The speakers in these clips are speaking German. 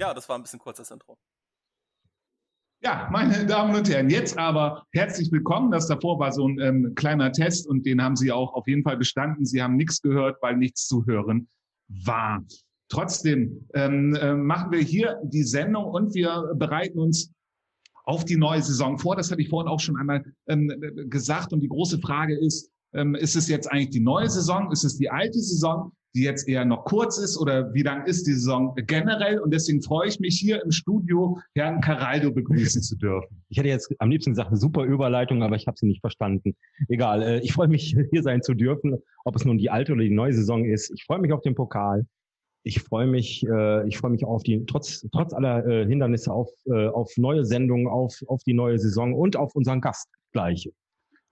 Ja, das war ein bisschen kurzes Intro. Ja, meine Damen und Herren, jetzt aber herzlich willkommen. Das davor war so ein ähm, kleiner Test und den haben Sie auch auf jeden Fall bestanden. Sie haben nichts gehört, weil nichts zu hören war. Trotzdem ähm, äh, machen wir hier die Sendung und wir bereiten uns auf die neue Saison vor. Das hatte ich vorhin auch schon einmal ähm, gesagt. Und die große Frage ist, ähm, ist es jetzt eigentlich die neue Saison? Ist es die alte Saison? Die jetzt eher noch kurz ist oder wie lang ist die Saison generell? Und deswegen freue ich mich hier im Studio Herrn Caraldo begrüßen zu dürfen. Ich hätte jetzt am liebsten gesagt, eine super Überleitung, aber ich habe sie nicht verstanden. Egal, äh, ich freue mich hier sein zu dürfen, ob es nun die alte oder die neue Saison ist. Ich freue mich auf den Pokal. Ich freue mich, äh, ich freue mich auf die trotz trotz aller äh, Hindernisse auf auf neue Sendungen, auf auf die neue Saison und auf unseren Gast gleich.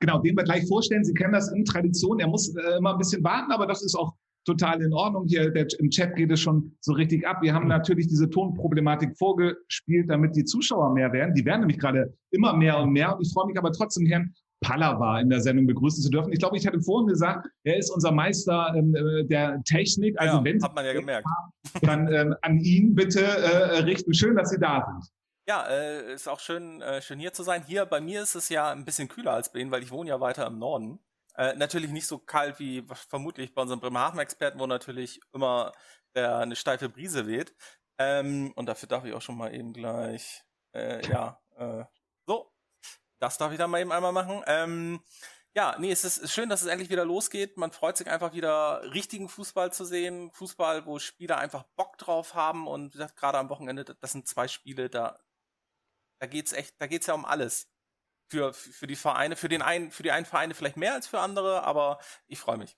Genau, den wir gleich vorstellen. Sie kennen das in Tradition. Er muss immer ein bisschen warten, aber das ist auch total in Ordnung. Hier der, im Chat geht es schon so richtig ab. Wir haben natürlich diese Tonproblematik vorgespielt, damit die Zuschauer mehr werden. Die werden nämlich gerade immer mehr und mehr. Und ich freue mich aber trotzdem, Herrn Pallava in der Sendung begrüßen zu dürfen. Ich glaube, ich hatte vorhin gesagt, er ist unser Meister ähm, äh, der Technik. Also ja, wenn hat man ja gemerkt. Haben, dann ähm, an ihn bitte äh, richten. Schön, dass Sie da sind. Ja, äh, ist auch schön, äh, schön hier zu sein. Hier bei mir ist es ja ein bisschen kühler als bei Ihnen, weil ich wohne ja weiter im Norden. Äh, natürlich nicht so kalt wie vermutlich bei unserem Bremerhaven-Experten, wo natürlich immer der, eine steife Brise weht. Ähm, und dafür darf ich auch schon mal eben gleich, äh, ja, äh, so, das darf ich dann mal eben einmal machen. Ähm, ja, nee, es ist schön, dass es endlich wieder losgeht. Man freut sich einfach wieder richtigen Fußball zu sehen. Fußball, wo Spieler einfach Bock drauf haben und wie gesagt, gerade am Wochenende, das sind zwei Spiele, da, da geht's echt, da geht's ja um alles für, für die Vereine, für den einen, für die einen Vereine vielleicht mehr als für andere, aber ich freue mich.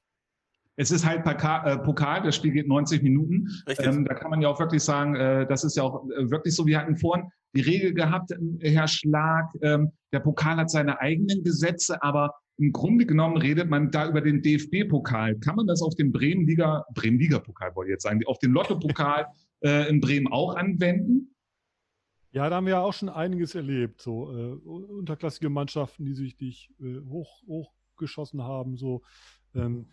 Es ist halt äh, Pokal, das Spiel geht 90 Minuten. Ähm, da kann man ja auch wirklich sagen, äh, das ist ja auch äh, wirklich so. Wir hatten vorhin die Regel gehabt, äh, Herr Schlag, ähm, der Pokal hat seine eigenen Gesetze, aber im Grunde genommen redet man da über den DFB-Pokal. Kann man das auf den Bremen-Liga, Bremen-Liga-Pokal wollte ich jetzt sagen, auf den Lotto-Pokal äh, in Bremen auch anwenden? Ja, da haben wir ja auch schon einiges erlebt, so äh, unterklassige Mannschaften, die sich nicht äh, hoch hochgeschossen haben, so ähm,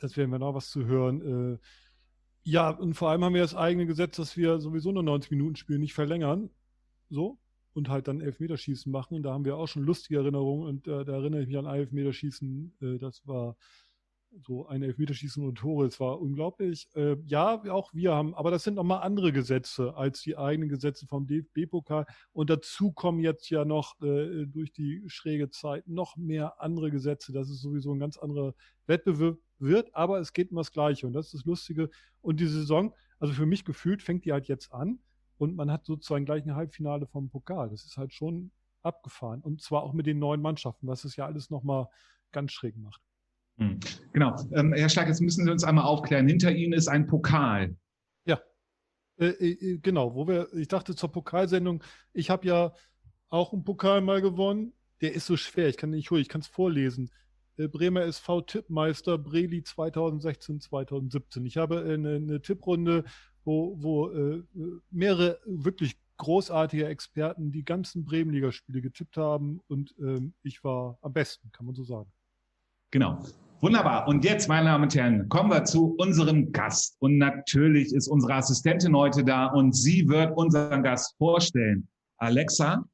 das werden wir noch was zu hören. Äh, ja, und vor allem haben wir das eigene Gesetz, dass wir sowieso nur 90 Minuten spielen, nicht verlängern, so und halt dann Elfmeterschießen machen. Und da haben wir auch schon lustige Erinnerungen und äh, da erinnere ich mich an Elfmeterschießen, äh, das war so ein Elfmeterschießen und Tore. Es war unglaublich. Äh, ja, auch wir haben, aber das sind nochmal andere Gesetze als die eigenen Gesetze vom DFB-Pokal. Und dazu kommen jetzt ja noch äh, durch die schräge Zeit noch mehr andere Gesetze. Das ist sowieso ein ganz anderer Wettbewerb wird, aber es geht um das Gleiche. Und das ist das Lustige. Und die Saison, also für mich gefühlt, fängt die halt jetzt an. Und man hat sozusagen gleich ein Halbfinale vom Pokal. Das ist halt schon abgefahren. Und zwar auch mit den neuen Mannschaften, was es ja alles nochmal ganz schräg macht. Hm. Genau. Ähm, Herr Schlag, jetzt müssen Sie uns einmal aufklären. Hinter Ihnen ist ein Pokal. Ja. Äh, äh, äh, genau, wo wir, ich dachte zur Pokalsendung, ich habe ja auch einen Pokal mal gewonnen. Der ist so schwer, ich kann nicht holen, ich kann es vorlesen. Äh, Bremer SV Tippmeister Breli 2016, 2017. Ich habe eine, eine Tipprunde, wo, wo äh, mehrere wirklich großartige Experten die ganzen Bremenligaspiele getippt haben und ähm, ich war am besten, kann man so sagen. Genau. Wunderbar. Und jetzt, meine Damen und Herren, kommen wir zu unserem Gast. Und natürlich ist unsere Assistentin heute da und sie wird unseren Gast vorstellen. Alexa,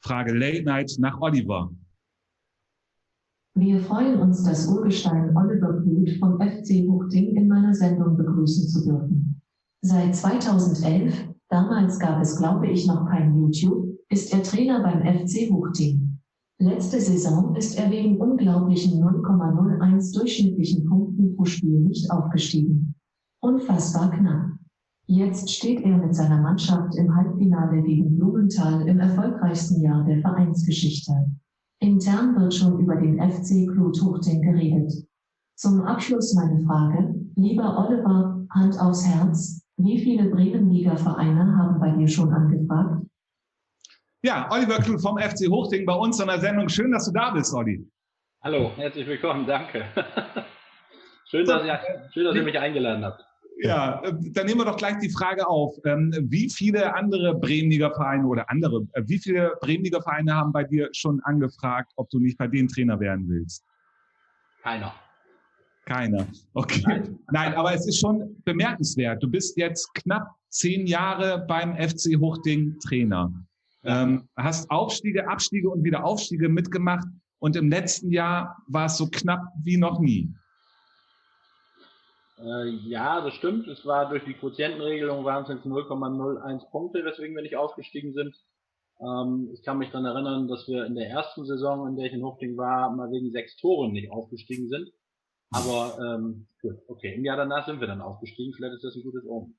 Frage Late Night nach Oliver. Wir freuen uns, das Urgestein Oliver Blut vom FC Huchting in meiner Sendung begrüßen zu dürfen. Seit 2011, damals gab es glaube ich noch kein YouTube, ist er Trainer beim FC Huchting. Letzte Saison ist er wegen unglaublichen 0,01 durchschnittlichen Punkten pro Spiel nicht aufgestiegen. Unfassbar knapp. Jetzt steht er mit seiner Mannschaft im Halbfinale gegen Blumenthal im erfolgreichsten Jahr der Vereinsgeschichte. Intern wird schon über den FC Klutuchting geredet. Zum Abschluss meine Frage, lieber Oliver, Hand aufs Herz, wie viele Bremenliga-Vereine haben bei dir schon angefragt? Ja, Oliver Kluth vom FC Hochding bei uns in der Sendung. Schön, dass du da bist, Olli. Hallo, herzlich willkommen, danke. schön, dass ihr, schön, dass ihr mich eingeladen habt. Ja, äh, dann nehmen wir doch gleich die Frage auf. Ähm, wie viele andere Bremenliga Vereine oder andere, äh, wie viele Bremenliga Vereine haben bei dir schon angefragt, ob du nicht bei denen Trainer werden willst? Keiner. Keiner. Okay. Nein. Nein, aber es ist schon bemerkenswert. Du bist jetzt knapp zehn Jahre beim FC Hochding Trainer. Ähm, hast Aufstiege, Abstiege und wieder Aufstiege mitgemacht. Und im letzten Jahr war es so knapp wie noch nie. Äh, ja, das stimmt. Es war durch die Quotientenregelung waren es jetzt 0,01 Punkte, weswegen wir nicht aufgestiegen sind. Ähm, ich kann mich daran erinnern, dass wir in der ersten Saison, in der ich in Hochding war, mal wegen sechs Toren nicht aufgestiegen sind. Aber ähm, gut, okay. Im Jahr danach sind wir dann aufgestiegen. Vielleicht ist das ein gutes Omen.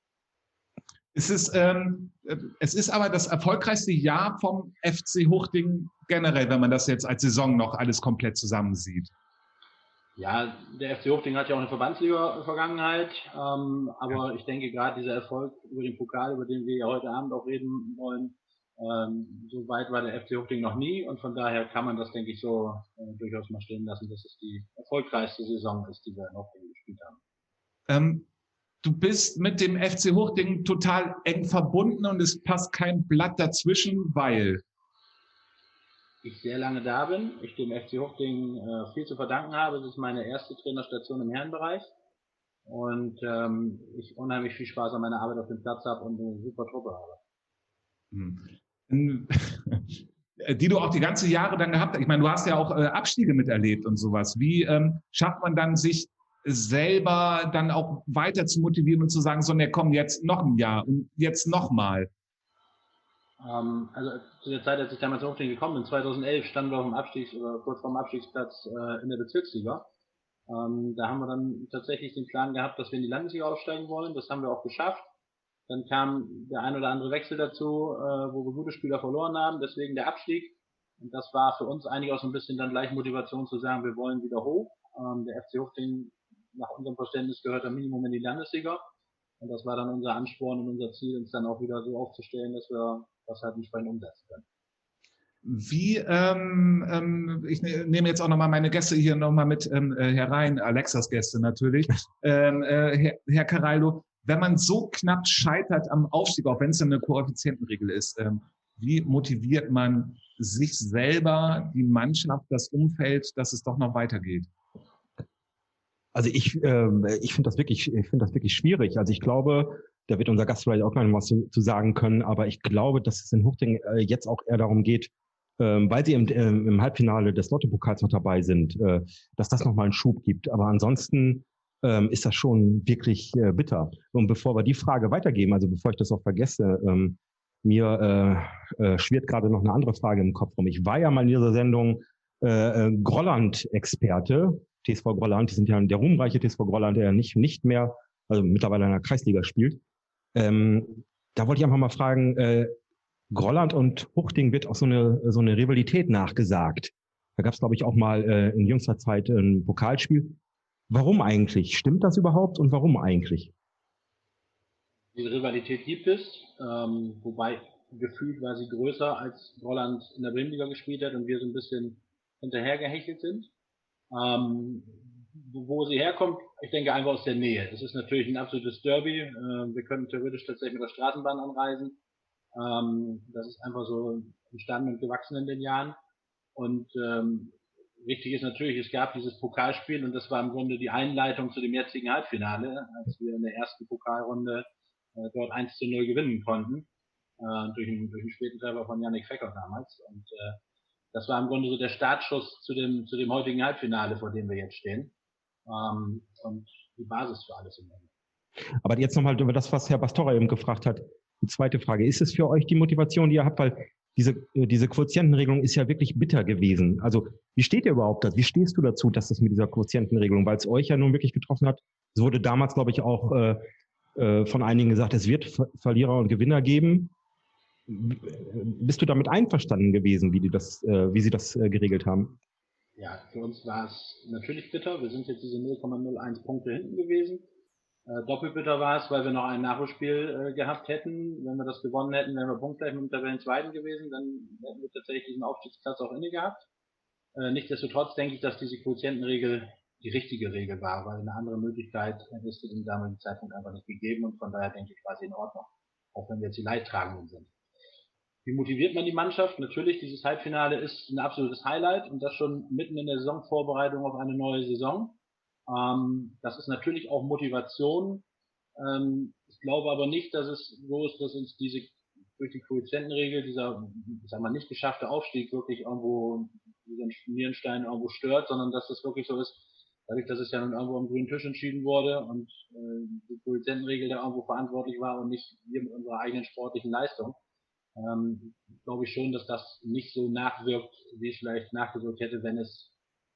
Es ist, ähm, es ist aber das erfolgreichste Jahr vom FC Hochding generell, wenn man das jetzt als Saison noch alles komplett zusammensieht. Ja, der FC Hochding hat ja auch eine Verbandsliga-Vergangenheit, ähm, aber ja. ich denke gerade dieser Erfolg über den Pokal, über den wir ja heute Abend auch reden wollen, ähm, so weit war der FC Hochding noch nie und von daher kann man das, denke ich, so äh, durchaus mal stehen lassen, dass es die erfolgreichste Saison ist, die wir in Hochding gespielt haben. Ähm, du bist mit dem FC Hochding total eng verbunden und es passt kein Blatt dazwischen, weil ich sehr lange da bin, ich dem FC Hochding äh, viel zu verdanken habe. Das ist meine erste Trainerstation im Herrenbereich und ähm, ich unheimlich viel Spaß an meiner Arbeit auf dem Platz habe und eine super Truppe habe. Hm. die du auch die ganze Jahre dann gehabt hast. Ich meine, du hast ja auch äh, Abstiege miterlebt und sowas. Wie ähm, schafft man dann, sich selber dann auch weiter zu motivieren und zu sagen, so, ne, komm, jetzt noch ein Jahr und jetzt noch mal? Ähm, also zu der Zeit, als ich damals auf den gekommen bin, 2011 standen wir auf dem Abstiegs- oder kurz vorm Abstiegsplatz äh, in der Bezirksliga. Ähm, da haben wir dann tatsächlich den Plan gehabt, dass wir in die Landesliga aufsteigen wollen. Das haben wir auch geschafft. Dann kam der ein oder andere Wechsel dazu, äh, wo wir gute Spieler verloren haben, deswegen der Abstieg. Und das war für uns eigentlich auch so ein bisschen dann gleich Motivation zu sagen, wir wollen wieder hoch. Ähm, der FC Hochding, nach unserem Verständnis, gehört am Minimum in die Landesliga. Und das war dann unser Ansporn und unser Ziel, uns dann auch wieder so aufzustellen, dass wir das halt nicht bei ihnen umsetzen können. Wie, ähm, ähm, ich ne, nehme jetzt auch nochmal meine Gäste hier nochmal mit ähm, äh, herein, Alexas Gäste natürlich. Ähm, äh, Herr, Herr Caraldo, wenn man so knapp scheitert am Aufstieg, auch wenn es eine Koeffizientenregel ist, ähm, wie motiviert man sich selber, die Mannschaft, das Umfeld, dass es doch noch weitergeht? Also ich, äh, ich finde das wirklich, ich finde das wirklich schwierig. Also ich glaube, da wird unser Gast vielleicht auch noch was zu, zu sagen können, aber ich glaube, dass es in Huchting äh, jetzt auch eher darum geht, ähm, weil sie im, äh, im Halbfinale des Lottopokals noch dabei sind, äh, dass das nochmal einen Schub gibt. Aber ansonsten ähm, ist das schon wirklich äh, bitter. Und bevor wir die Frage weitergeben, also bevor ich das auch vergesse, ähm, mir äh, äh, schwirrt gerade noch eine andere Frage im Kopf rum. Ich war ja mal in dieser Sendung äh, äh Grolland-Experte, TSV Grolland, die sind ja der ruhmreiche TSV Grolland, der ja nicht, nicht mehr, also mittlerweile in der Kreisliga spielt. Ähm, da wollte ich einfach mal fragen, äh, Grolland und Huchting wird auch so eine, so eine Rivalität nachgesagt. Da gab es, glaube ich, auch mal äh, in jüngster Zeit ein Pokalspiel. Warum eigentlich? Stimmt das überhaupt und warum eigentlich? Die Rivalität gibt es, ähm, wobei gefühlt war sie größer, als Holland in der Bremenliga gespielt hat und wir so ein bisschen hinterhergehechelt sind. Ähm, wo sie herkommt, ich denke einfach aus der Nähe. Es ist natürlich ein absolutes Derby. Äh, wir können theoretisch tatsächlich mit der Straßenbahn anreisen. Ähm, das ist einfach so entstanden und gewachsen in den Jahren. Und ähm, wichtig ist natürlich, es gab dieses Pokalspiel und das war im Grunde die Einleitung zu dem jetzigen Halbfinale, als wir in der ersten Pokalrunde äh, dort 1 zu 0 gewinnen konnten, äh, durch, einen, durch einen späten Treffer von Yannick Fecker damals. Und äh, das war im Grunde so der Startschuss zu dem, zu dem heutigen Halbfinale, vor dem wir jetzt stehen. Ähm, und die Basis für alles im Grunde. Aber jetzt nochmal über das, was Herr Bastora eben gefragt hat. Die zweite Frage. Ist es für euch die Motivation, die ihr habt? Weil diese, äh, diese Quotientenregelung ist ja wirklich bitter gewesen. Also wie steht ihr überhaupt da? Wie stehst du dazu, dass das mit dieser Quotientenregelung, weil es euch ja nun wirklich getroffen hat? Es wurde damals, glaube ich, auch äh, äh, von einigen gesagt, es wird Ver Verlierer und Gewinner geben. Bist du damit einverstanden gewesen, wie, die das, äh, wie sie das äh, geregelt haben? Ja, für uns war es natürlich bitter. Wir sind jetzt diese 0,01 Punkte hinten gewesen. Äh, doppelbitter war es, weil wir noch ein Nachholspiel äh, gehabt hätten. Wenn wir das gewonnen hätten, wären wir punktgleich mit dem Tabellenzweiten gewesen, dann hätten wir tatsächlich diesen Aufstiegsplatz auch inne gehabt. Äh, nichtsdestotrotz denke ich, dass diese Quotientenregel die richtige Regel war, weil eine andere Möglichkeit es zu dem damaligen Zeitpunkt einfach nicht gegeben und von daher denke ich quasi in Ordnung, auch wenn wir jetzt die Leidtragenden sind. Wie motiviert man die Mannschaft? Natürlich, dieses Halbfinale ist ein absolutes Highlight und das schon mitten in der Saisonvorbereitung auf eine neue Saison. Ähm, das ist natürlich auch Motivation. Ähm, ich glaube aber nicht, dass es so ist, dass uns diese durch die Koeffizientenregel dieser, ich sag mal, nicht geschaffte Aufstieg wirklich irgendwo diesen Nierenstein irgendwo stört, sondern dass das wirklich so ist, dadurch, dass es ja nun irgendwo am grünen Tisch entschieden wurde und äh, die Koeffizientenregel da irgendwo verantwortlich war und nicht wir mit unserer eigenen sportlichen Leistung, ähm, glaube ich schon, dass das nicht so nachwirkt, wie es vielleicht nachgewirkt hätte, wenn es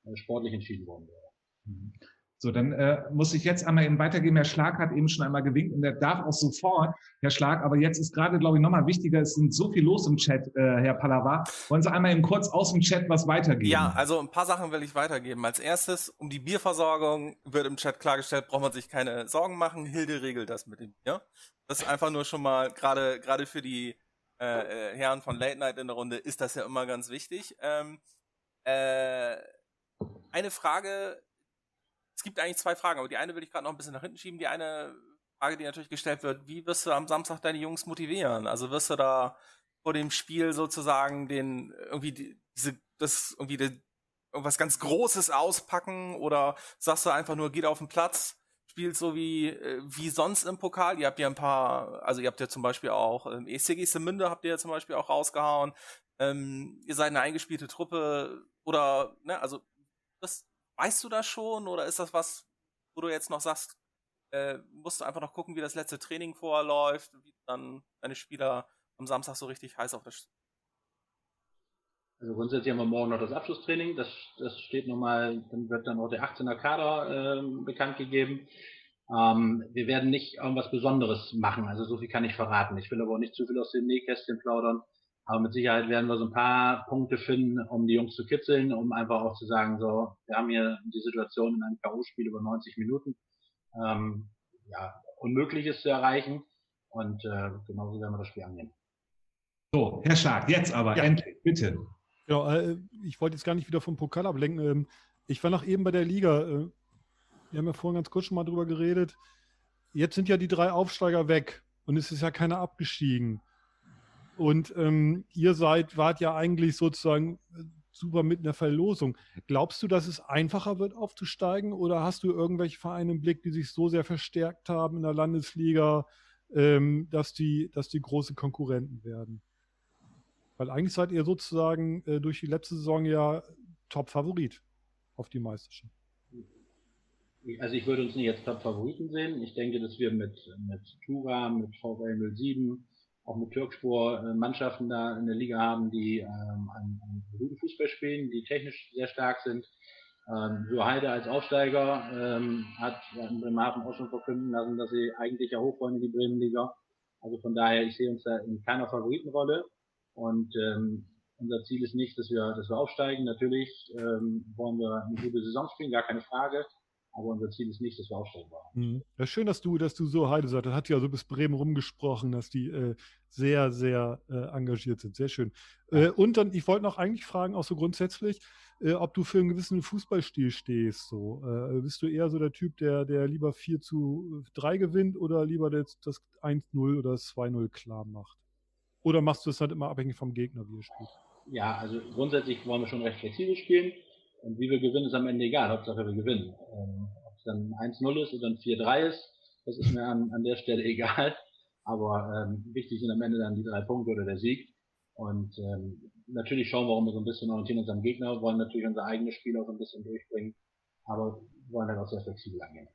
äh, sportlich entschieden worden wäre. Mhm. So, dann äh, muss ich jetzt einmal eben weitergeben. Herr Schlag hat eben schon einmal gewinkt und er darf auch sofort, Herr Schlag. Aber jetzt ist gerade, glaube ich, nochmal wichtiger, es sind so viel los im Chat, äh, Herr Pallava. Wollen Sie einmal eben kurz aus dem Chat was weitergeben? Ja, also ein paar Sachen will ich weitergeben. Als erstes, um die Bierversorgung wird im Chat klargestellt, braucht man sich keine Sorgen machen. Hilde regelt das mit dem Bier. Das ist einfach nur schon mal, gerade gerade für die äh, äh, Herren von Late Night in der Runde, ist das ja immer ganz wichtig. Ähm, äh, eine Frage es gibt eigentlich zwei Fragen, aber die eine will ich gerade noch ein bisschen nach hinten schieben. Die eine Frage, die natürlich gestellt wird, wie wirst du am Samstag deine Jungs motivieren? Also wirst du da vor dem Spiel sozusagen den irgendwie die, diese das irgendwie die, irgendwas ganz Großes auspacken oder sagst du einfach nur geht auf den Platz, spielt so wie äh, wie sonst im Pokal. Ihr habt ja ein paar, also ihr habt ja zum Beispiel auch ähm, ECG Semünde habt ihr ja zum Beispiel auch rausgehauen. Ähm, ihr seid eine eingespielte Truppe oder ne, also das Weißt du das schon oder ist das was, wo du jetzt noch sagst, äh, musst du einfach noch gucken, wie das letzte Training vorher läuft, wie dann deine Spieler am Samstag so richtig heiß auf das also grundsätzlich haben wir morgen noch das Abschlusstraining. Das, das steht nochmal, dann wird dann auch der 18er Kader äh, bekannt gegeben. Ähm, wir werden nicht irgendwas Besonderes machen. Also so viel kann ich verraten. Ich will aber auch nicht zu viel aus dem Nähkästchen plaudern. Aber mit Sicherheit werden wir so ein paar Punkte finden, um die Jungs zu kitzeln, um einfach auch zu sagen, so, wir haben hier die Situation in einem K.O.-Spiel über 90 Minuten, ähm, ja, Unmögliches zu erreichen. Und äh, genauso werden wir das Spiel angehen. So, Herr Schlag, jetzt aber ja. endlich, bitte. Genau, äh, ich wollte jetzt gar nicht wieder vom Pokal ablenken. Ähm, ich war noch eben bei der Liga. Äh, wir haben ja vorhin ganz kurz schon mal drüber geredet. Jetzt sind ja die drei Aufsteiger weg und es ist ja keiner abgestiegen. Und ähm, ihr seid, wart ja eigentlich sozusagen äh, super mit einer Verlosung. Glaubst du, dass es einfacher wird, aufzusteigen? Oder hast du irgendwelche Vereine im Blick, die sich so sehr verstärkt haben in der Landesliga, ähm, dass, die, dass die große Konkurrenten werden? Weil eigentlich seid ihr sozusagen äh, durch die letzte Saison ja Top-Favorit auf die Meisterschaft. Also ich würde uns nicht als Top-Favoriten sehen. Ich denke, dass wir mit, mit Tura, mit VfL 07, auch mit Türkspor äh, Mannschaften da in der Liga haben, die ähm, einen, guten Fußball spielen, die technisch sehr stark sind. Ähm, Heide als Aufsteiger ähm, hat in Bremerhaven auch schon verkünden lassen, dass sie eigentlich ja hoch wollen in die Bremenliga. Also von daher, ich sehe uns da in keiner Favoritenrolle. Und ähm, unser Ziel ist nicht, dass wir, dass wir aufsteigen. Natürlich ähm, wollen wir eine gute Saison spielen, gar keine Frage. Aber unser Ziel ist nicht, dass wir aufsteigen wollen. Mhm. Ja, schön, dass du, dass du so Heide sagst. Das hat ja so bis Bremen rumgesprochen, dass die äh, sehr, sehr äh, engagiert sind. Sehr schön. Äh, und dann, ich wollte noch eigentlich fragen, auch so grundsätzlich, äh, ob du für einen gewissen Fußballstil stehst. So. Äh, bist du eher so der Typ, der, der lieber 4 zu 3 gewinnt oder lieber das, das 1-0 oder das 2-0 klar macht? Oder machst du es halt immer abhängig vom Gegner, wie er spielt? Ja, also grundsätzlich wollen wir schon recht flexibel spielen. Und wie wir gewinnen, ist am Ende egal. Hauptsache wir gewinnen. Ähm, ob es dann 1-0 ist oder ein 4-3 ist, das ist mir an, an der Stelle egal. Aber ähm, wichtig sind am Ende dann die drei Punkte oder der Sieg. Und ähm, natürlich schauen wir auch immer so ein bisschen orientieren uns am Gegner, wollen natürlich unser eigenes Spiel auch so ein bisschen durchbringen, aber wollen halt auch sehr flexibel angehen.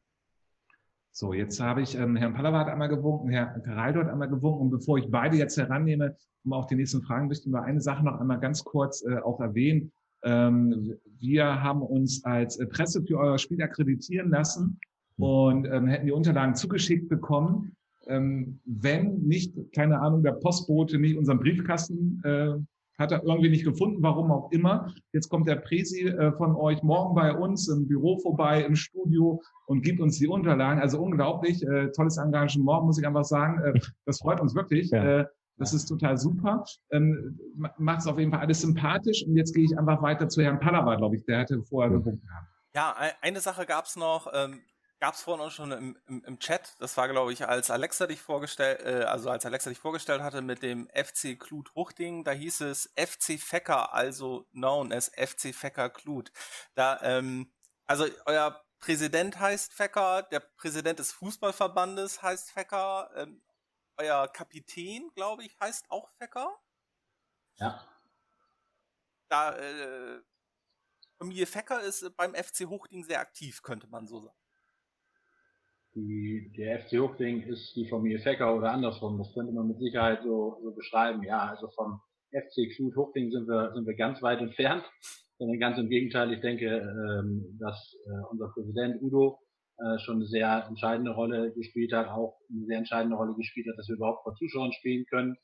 So, jetzt habe ich ähm, Herrn Pallawart einmal gewunken, Herr Geraldo hat einmal gewunken. Und bevor ich beide jetzt herannehme, um auch die nächsten Fragen, möchten wir eine Sache noch einmal ganz kurz äh, auch erwähnen. Ähm, wir haben uns als Presse für euer Spiel akkreditieren lassen und ähm, hätten die Unterlagen zugeschickt bekommen. Ähm, wenn nicht, keine Ahnung, der Postbote nicht unseren Briefkasten äh, hat er irgendwie nicht gefunden, warum auch immer. Jetzt kommt der Presi äh, von euch morgen bei uns im Büro vorbei, im Studio und gibt uns die Unterlagen. Also unglaublich, äh, tolles Engagement, muss ich einfach sagen. Äh, das freut uns wirklich. Ja. Äh, das ist total super. Ähm, Macht es auf jeden Fall alles sympathisch. Und jetzt gehe ich einfach weiter zu Herrn Pallava, glaube ich. Der hatte vorher mhm. gewunken. Ja, eine Sache gab es noch. Ähm, gab es vorhin auch schon im, im, im, Chat. Das war, glaube ich, als Alexa dich vorgestellt, äh, also als Alexa dich vorgestellt hatte mit dem FC Klut Huchting, da hieß es FC Fecker, also known as FC Fecker Klut. Da, ähm, also euer Präsident heißt Fecker, der Präsident des Fußballverbandes heißt Fecker, ähm, euer Kapitän, glaube ich, heißt auch Fecker. Ja. Da äh, Familie Fecker ist beim FC Hochding sehr aktiv, könnte man so sagen. Die, der FC Hochding ist die Familie Fecker oder andersrum. Das könnte man mit Sicherheit so, so beschreiben. Ja, also vom FC Xut Hochding sind wir, sind wir ganz weit entfernt. Sondern ganz im Gegenteil, ich denke, ähm, dass äh, unser Präsident Udo äh, schon eine sehr entscheidende Rolle gespielt hat, auch eine sehr entscheidende Rolle gespielt hat, dass wir überhaupt vor Zuschauern spielen können.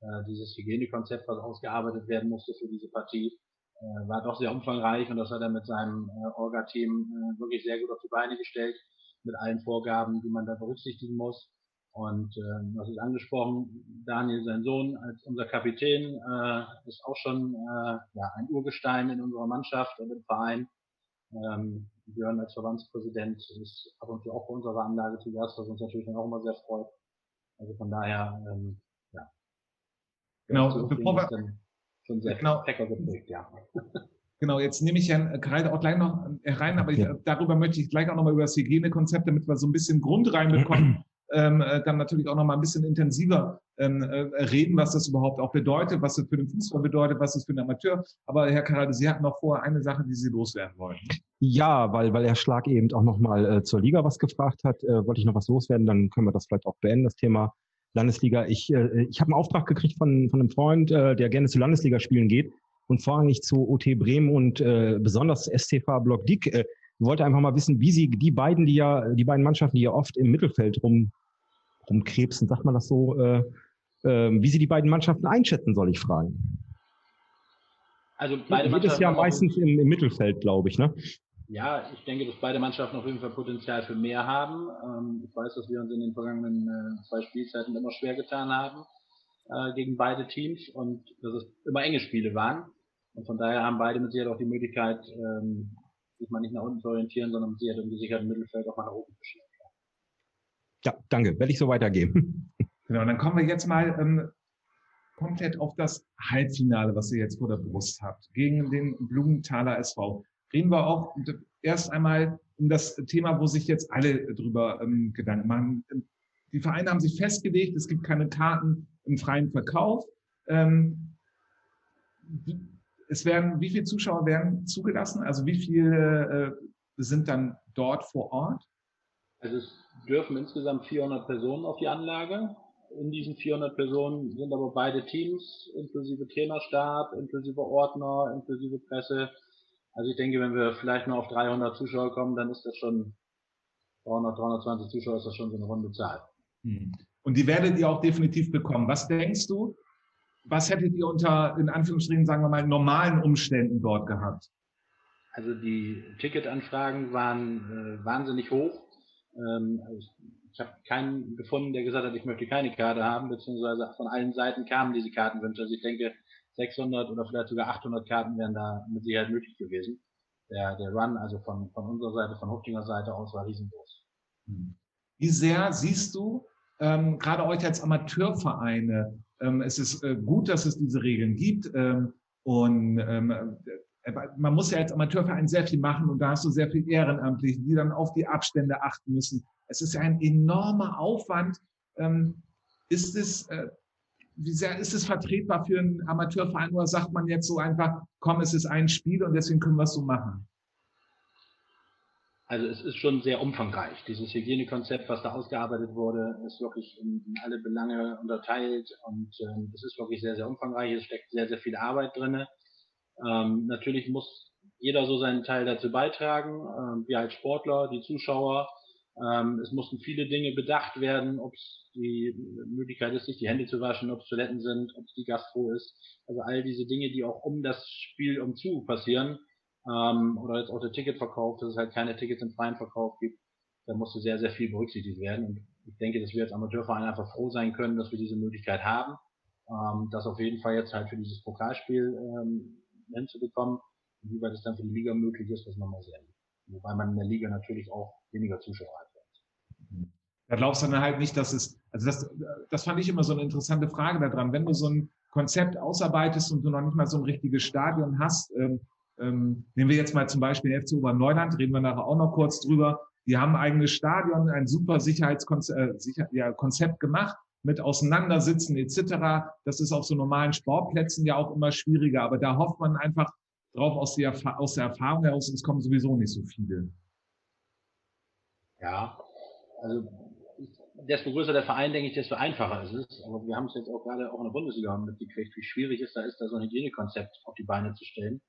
Äh, dieses Hygienekonzept, was ausgearbeitet werden musste für diese Partie, äh, war doch sehr umfangreich und das hat er mit seinem äh, Orga-Team äh, wirklich sehr gut auf die Beine gestellt, mit allen Vorgaben, die man da berücksichtigen muss. Und äh, das ist angesprochen, Daniel, sein Sohn, als unser Kapitän, äh, ist auch schon äh, ja, ein Urgestein in unserer Mannschaft und im Verein. Ähm, Björn als Verbandspräsident ist ab und zu auch bei unserer Anlage zu Gast, was uns natürlich auch immer sehr freut. Also von daher, ähm, ja. Genau, bevor wir, schon sehr genau. geprägt, ja. Genau, jetzt nehme ich ja gerade auch gleich noch rein, aber ich, ja. darüber möchte ich gleich auch nochmal über das Hygienekonzept, damit wir so ein bisschen Grund reinbekommen, ähm, äh, dann natürlich auch nochmal ein bisschen intensiver ähm, äh, reden, was das überhaupt auch bedeutet, was das für den Fußball bedeutet, was das für den Amateur. Aber Herr Karade, Sie hatten noch vorher eine Sache, die Sie loswerden wollen. Ja, weil, weil Herr Schlag eben auch nochmal äh, zur Liga was gefragt hat, äh, wollte ich noch was loswerden, dann können wir das vielleicht auch beenden, das Thema Landesliga. Ich, äh, ich habe einen Auftrag gekriegt von, von einem Freund, äh, der gerne zu Landesliga spielen geht und vorrangig zu OT Bremen und äh, besonders STV Block Dick. Äh, wollte einfach mal wissen, wie sie die beiden, die ja, die beiden Mannschaften, die ja oft im Mittelfeld rum, rumkrebsen, sagt man das so, äh, äh, wie sie die beiden Mannschaften einschätzen, soll ich fragen. Also beide Mannschaften. Jedes Jahr meistens im, im Mittelfeld, glaube ich, ne? Ja, ich denke, dass beide Mannschaften auf jeden Fall Potenzial für mehr haben. Ähm, ich weiß, dass wir uns in den vergangenen äh, zwei Spielzeiten immer schwer getan haben äh, gegen beide Teams und dass es immer enge Spiele waren. Und von daher haben beide mit Sicherheit auch die Möglichkeit, ähm, sich mal nicht nach unten zu orientieren, sondern mit Sicherheit im gesicherten Mittelfeld auch mal nach oben zu schieben. Ja, danke. Werde ich so weitergeben. Genau, dann kommen wir jetzt mal ähm, komplett auf das Halbfinale, was ihr jetzt vor der Brust habt, gegen den Blumenthaler SV reden wir auch erst einmal um das Thema, wo sich jetzt alle drüber ähm, Gedanken machen. Die Vereine haben sich festgelegt, es gibt keine Karten im freien Verkauf. Ähm, es werden, wie viele Zuschauer werden zugelassen? Also wie viele äh, sind dann dort vor Ort? Also es dürfen insgesamt 400 Personen auf die Anlage. In diesen 400 Personen sind aber beide Teams, inklusive Trainerstab, inklusive Ordner, inklusive Presse, also ich denke, wenn wir vielleicht nur auf 300 Zuschauer kommen, dann ist das schon 300, 320 Zuschauer ist das schon so eine runde Zahl. Hm. Und die werdet ihr auch definitiv bekommen. Was denkst du? Was hättet ihr unter, in Anführungsstrichen, sagen wir mal, normalen Umständen dort gehabt? Also die Ticketanfragen waren äh, wahnsinnig hoch. Ähm, also ich, habe keinen gefunden, der gesagt hat, ich möchte keine Karte haben, beziehungsweise von allen Seiten kamen diese Kartenwünsche. Also ich denke, 600 oder vielleicht sogar 800 Karten wären da mit Sicherheit möglich gewesen. Der, der Run, also von, von unserer Seite, von Hoptinger Seite aus, war riesengroß. Hm. Wie sehr siehst du, ähm, gerade euch als Amateurvereine, es ist äh, gut, dass es diese Regeln gibt. Ähm, und ähm, äh, man muss ja als Amateurverein sehr viel machen und da hast du sehr viel Ehrenamtliche, die dann auf die Abstände achten müssen. Es ist ja ein enormer Aufwand. Ähm, ist es, äh, wie sehr ist es vertretbar für einen Amateurverein oder sagt man jetzt so einfach, komm, es ist ein Spiel und deswegen können wir es so machen? Also es ist schon sehr umfangreich. Dieses Hygienekonzept, was da ausgearbeitet wurde, ist wirklich in, in alle Belange unterteilt und ähm, es ist wirklich sehr, sehr umfangreich. Es steckt sehr, sehr viel Arbeit drinne. Ähm, natürlich muss jeder so seinen Teil dazu beitragen. Ähm, wir als Sportler, die Zuschauer, ähm, es mussten viele Dinge bedacht werden, ob es die Möglichkeit ist, sich die Hände zu waschen, ob es Toiletten sind, ob es die Gastro ist. Also all diese Dinge, die auch um das Spiel um zu passieren. Ähm, oder jetzt auch der Ticketverkauf, dass es halt keine Tickets im freien Verkauf gibt. Da musste sehr, sehr viel berücksichtigt werden. Und ich denke, dass wir als Amateurverein einfach froh sein können, dass wir diese Möglichkeit haben. Ähm, das auf jeden Fall jetzt halt für dieses Pokalspiel ähm, hinzubekommen. Wie weit es dann für die Liga möglich ist, das nochmal sehen. Wobei man in der Liga natürlich auch weniger Zuschauer hat. Da glaubst du dann halt nicht, dass es, also das, das fand ich immer so eine interessante Frage daran. Wenn du so ein Konzept ausarbeitest und du noch nicht mal so ein richtiges Stadion hast, ähm, ähm, nehmen wir jetzt mal zum Beispiel FC Oberneuland, reden wir nachher auch noch kurz drüber. Die haben ein eigenes Stadion, ein super Sicherheitskonzept äh, Sicher ja, gemacht mit Auseinandersitzen etc. Das ist auf so normalen Sportplätzen ja auch immer schwieriger, aber da hofft man einfach drauf aus der, aus der Erfahrung heraus, es kommen sowieso nicht so viele. Ja, also desto größer der Verein, denke ich, desto einfacher ist es. Aber wir haben es jetzt auch gerade auch in der Bundesliga mitgekriegt, wie schwierig es da ist, da so ein Hygienekonzept auf die Beine zu stellen.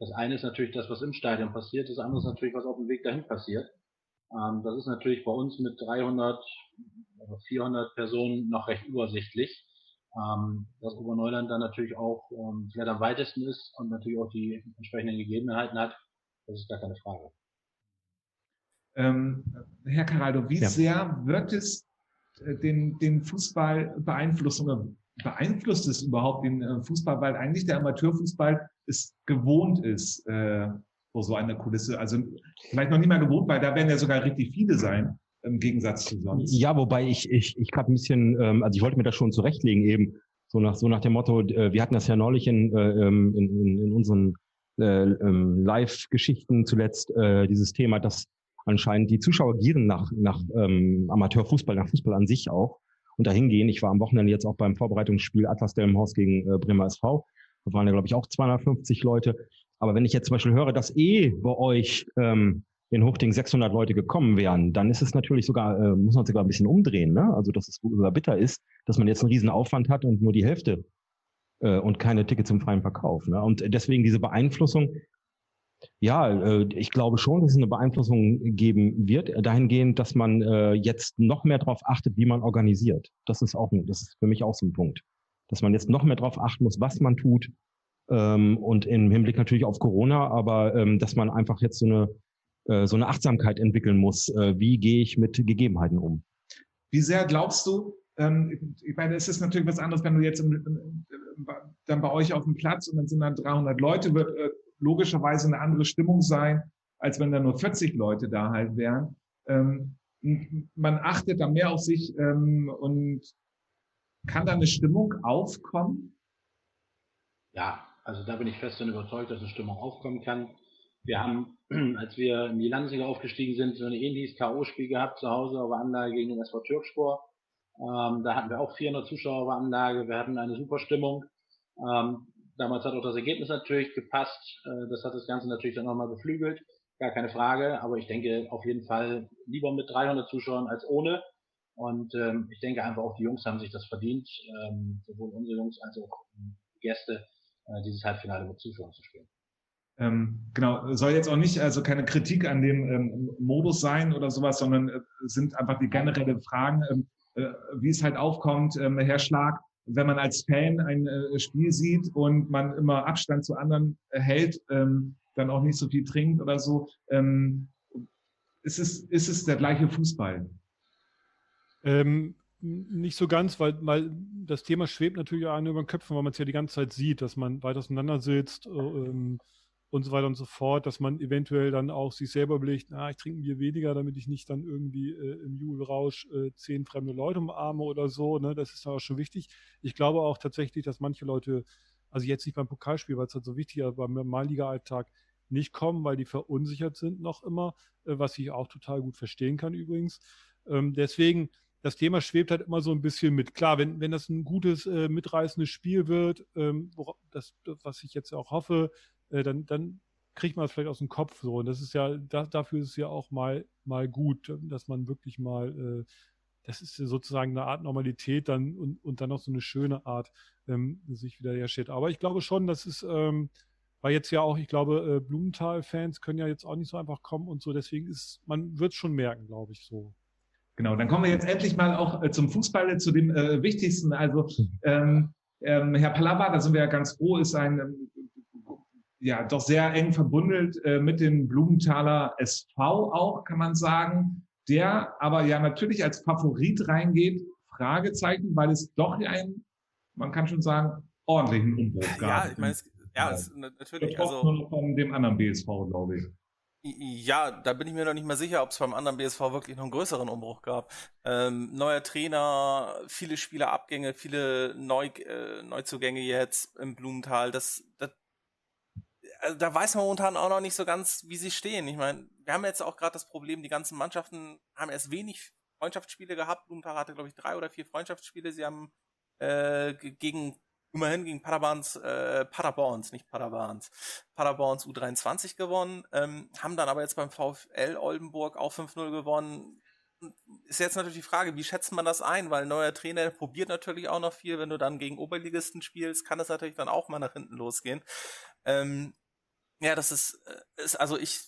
Das eine ist natürlich das, was im Stadion passiert, das andere ist natürlich, was auf dem Weg dahin passiert. Ähm, das ist natürlich bei uns mit 300 oder 400 Personen noch recht übersichtlich. Ähm, dass Oberneuland dann natürlich auch ähm, vielleicht am weitesten ist und natürlich auch die entsprechenden Gegebenheiten hat, das ist gar keine Frage. Ähm, Herr Caraldo, wie ja. sehr wird es äh, den, den Fußball beeinflussen oder beeinflusst es überhaupt den äh, Fußball, weil eigentlich der Amateurfußball es gewohnt ist, äh, vor so einer Kulisse. Also vielleicht noch nicht mal gewohnt, weil da werden ja sogar richtig viele sein im Gegensatz zu sonst. Ja, wobei ich, ich, ich gerade ein bisschen, ähm, also ich wollte mir das schon zurechtlegen eben, so nach, so nach dem Motto, äh, wir hatten das ja neulich in, äh, ähm, in, in, in unseren äh, ähm, Live-Geschichten zuletzt, äh, dieses Thema, dass anscheinend die Zuschauer gieren nach, nach ähm, Amateurfußball, nach Fußball an sich auch und dahin gehen. Ich war am Wochenende jetzt auch beim Vorbereitungsspiel Atlas Delmenhaus gegen äh, Bremer SV. Da waren ja, glaube ich, auch 250 Leute. Aber wenn ich jetzt zum Beispiel höre, dass eh bei euch ähm, in Hochding 600 Leute gekommen wären, dann ist es natürlich sogar, äh, muss man sogar ein bisschen umdrehen. Ne? Also, dass es sogar bitter ist, dass man jetzt einen riesen Aufwand hat und nur die Hälfte äh, und keine Tickets im freien Verkauf. Ne? Und deswegen diese Beeinflussung, ja, äh, ich glaube schon, dass es eine Beeinflussung geben wird, dahingehend, dass man äh, jetzt noch mehr darauf achtet, wie man organisiert. Das ist auch, das ist für mich auch so ein Punkt. Dass man jetzt noch mehr darauf achten muss, was man tut, ähm, und im Hinblick natürlich auf Corona, aber ähm, dass man einfach jetzt so eine äh, so eine Achtsamkeit entwickeln muss. Äh, wie gehe ich mit Gegebenheiten um? Wie sehr glaubst du, ähm, ich meine, es ist natürlich was anderes, wenn du jetzt im, dann bei euch auf dem Platz und dann sind dann 300 Leute, äh, logischerweise eine andere Stimmung sein, als wenn da nur 40 Leute da halt wären. Ähm, man achtet da mehr auf sich ähm, und kann da eine Stimmung aufkommen? Ja, also da bin ich fest und überzeugt, dass eine Stimmung aufkommen kann. Wir haben, als wir in die Landesliga aufgestiegen sind, so ein ähnliches K.O.-Spiel gehabt zu Hause auf Anlage gegen den SV Türkspor. Ähm, da hatten wir auch 400 Zuschauer auf Anlage. Wir hatten eine super Stimmung. Ähm, damals hat auch das Ergebnis natürlich gepasst. Äh, das hat das Ganze natürlich dann nochmal beflügelt. Gar keine Frage. Aber ich denke auf jeden Fall lieber mit 300 Zuschauern als ohne. Und ähm, ich denke einfach auch die Jungs haben sich das verdient, ähm, sowohl unsere Jungs als auch Gäste, äh, dieses Halbfinale mit Zuschauern zu spielen. Ähm, genau, soll jetzt auch nicht also keine Kritik an dem ähm, Modus sein oder sowas, sondern äh, sind einfach die generelle Fragen, ähm, äh, wie es halt aufkommt, ähm, Herr Schlag, wenn man als Fan ein äh, Spiel sieht und man immer Abstand zu anderen äh, hält, ähm, dann auch nicht so viel trinkt oder so, ähm, ist es, ist es der gleiche Fußball? Ähm, nicht so ganz, weil, weil das Thema schwebt natürlich auch über den Köpfen, weil man es ja die ganze Zeit sieht, dass man weit auseinander sitzt. Äh, ähm, und so weiter und so fort, dass man eventuell dann auch sich selber überlegt, na, ich trinke Bier weniger, damit ich nicht dann irgendwie äh, im Jubelrausch äh, zehn fremde Leute umarme oder so. Ne? Das ist dann auch schon wichtig. Ich glaube auch tatsächlich, dass manche Leute, also jetzt nicht beim Pokalspiel, weil es halt so wichtig ist, aber beim Normalliga-Alltag nicht kommen, weil die verunsichert sind noch immer, äh, was ich auch total gut verstehen kann übrigens. Ähm, deswegen, das Thema schwebt halt immer so ein bisschen mit. Klar, wenn, wenn das ein gutes, äh, mitreißendes Spiel wird, ähm, das, was ich jetzt auch hoffe, äh, dann, dann kriegt man es vielleicht aus dem Kopf so. Und das ist ja, da, dafür ist es ja auch mal, mal gut, dass man wirklich mal, äh, das ist sozusagen eine Art Normalität dann und, und dann noch so eine schöne Art ähm, sich wieder herstellt. Aber ich glaube schon, dass es, ähm, weil jetzt ja auch, ich glaube, äh, Blumenthal-Fans können ja jetzt auch nicht so einfach kommen und so, deswegen ist, man wird es schon merken, glaube ich, so. Genau, dann kommen wir jetzt endlich mal auch äh, zum Fußball, zu dem äh, Wichtigsten. Also ähm, ähm, Herr Palava, da sind wir ja ganz froh, ist ein ähm, ja doch sehr eng verbundelt äh, mit dem Blumenthaler SV auch, kann man sagen, der aber ja natürlich als Favorit reingeht, Fragezeichen, weil es doch einen, man kann schon sagen, ordentlichen Umbruch gab. Ja, ich meine, es, ja, es, natürlich. Also, nur von dem anderen BSV, glaube ich. Ja, da bin ich mir noch nicht mal sicher, ob es beim anderen BSV wirklich noch einen größeren Umbruch gab. Ähm, neuer Trainer, viele Spielerabgänge, viele Neu, äh, Neuzugänge jetzt im Blumenthal. Das, das also da weiß man momentan auch noch nicht so ganz, wie sie stehen. Ich meine, wir haben jetzt auch gerade das Problem, die ganzen Mannschaften haben erst wenig Freundschaftsspiele gehabt. Blumenthal hatte, glaube ich, drei oder vier Freundschaftsspiele. Sie haben äh, gegen immerhin gegen Paderborns, äh, Paderborns, nicht Paderborns, Paderborns U23 gewonnen, ähm, haben dann aber jetzt beim VfL Oldenburg auch 5-0 gewonnen. Ist jetzt natürlich die Frage, wie schätzt man das ein? Weil ein neuer Trainer probiert natürlich auch noch viel. Wenn du dann gegen Oberligisten spielst, kann das natürlich dann auch mal nach hinten losgehen. Ähm, ja, das ist, äh, ist, also ich,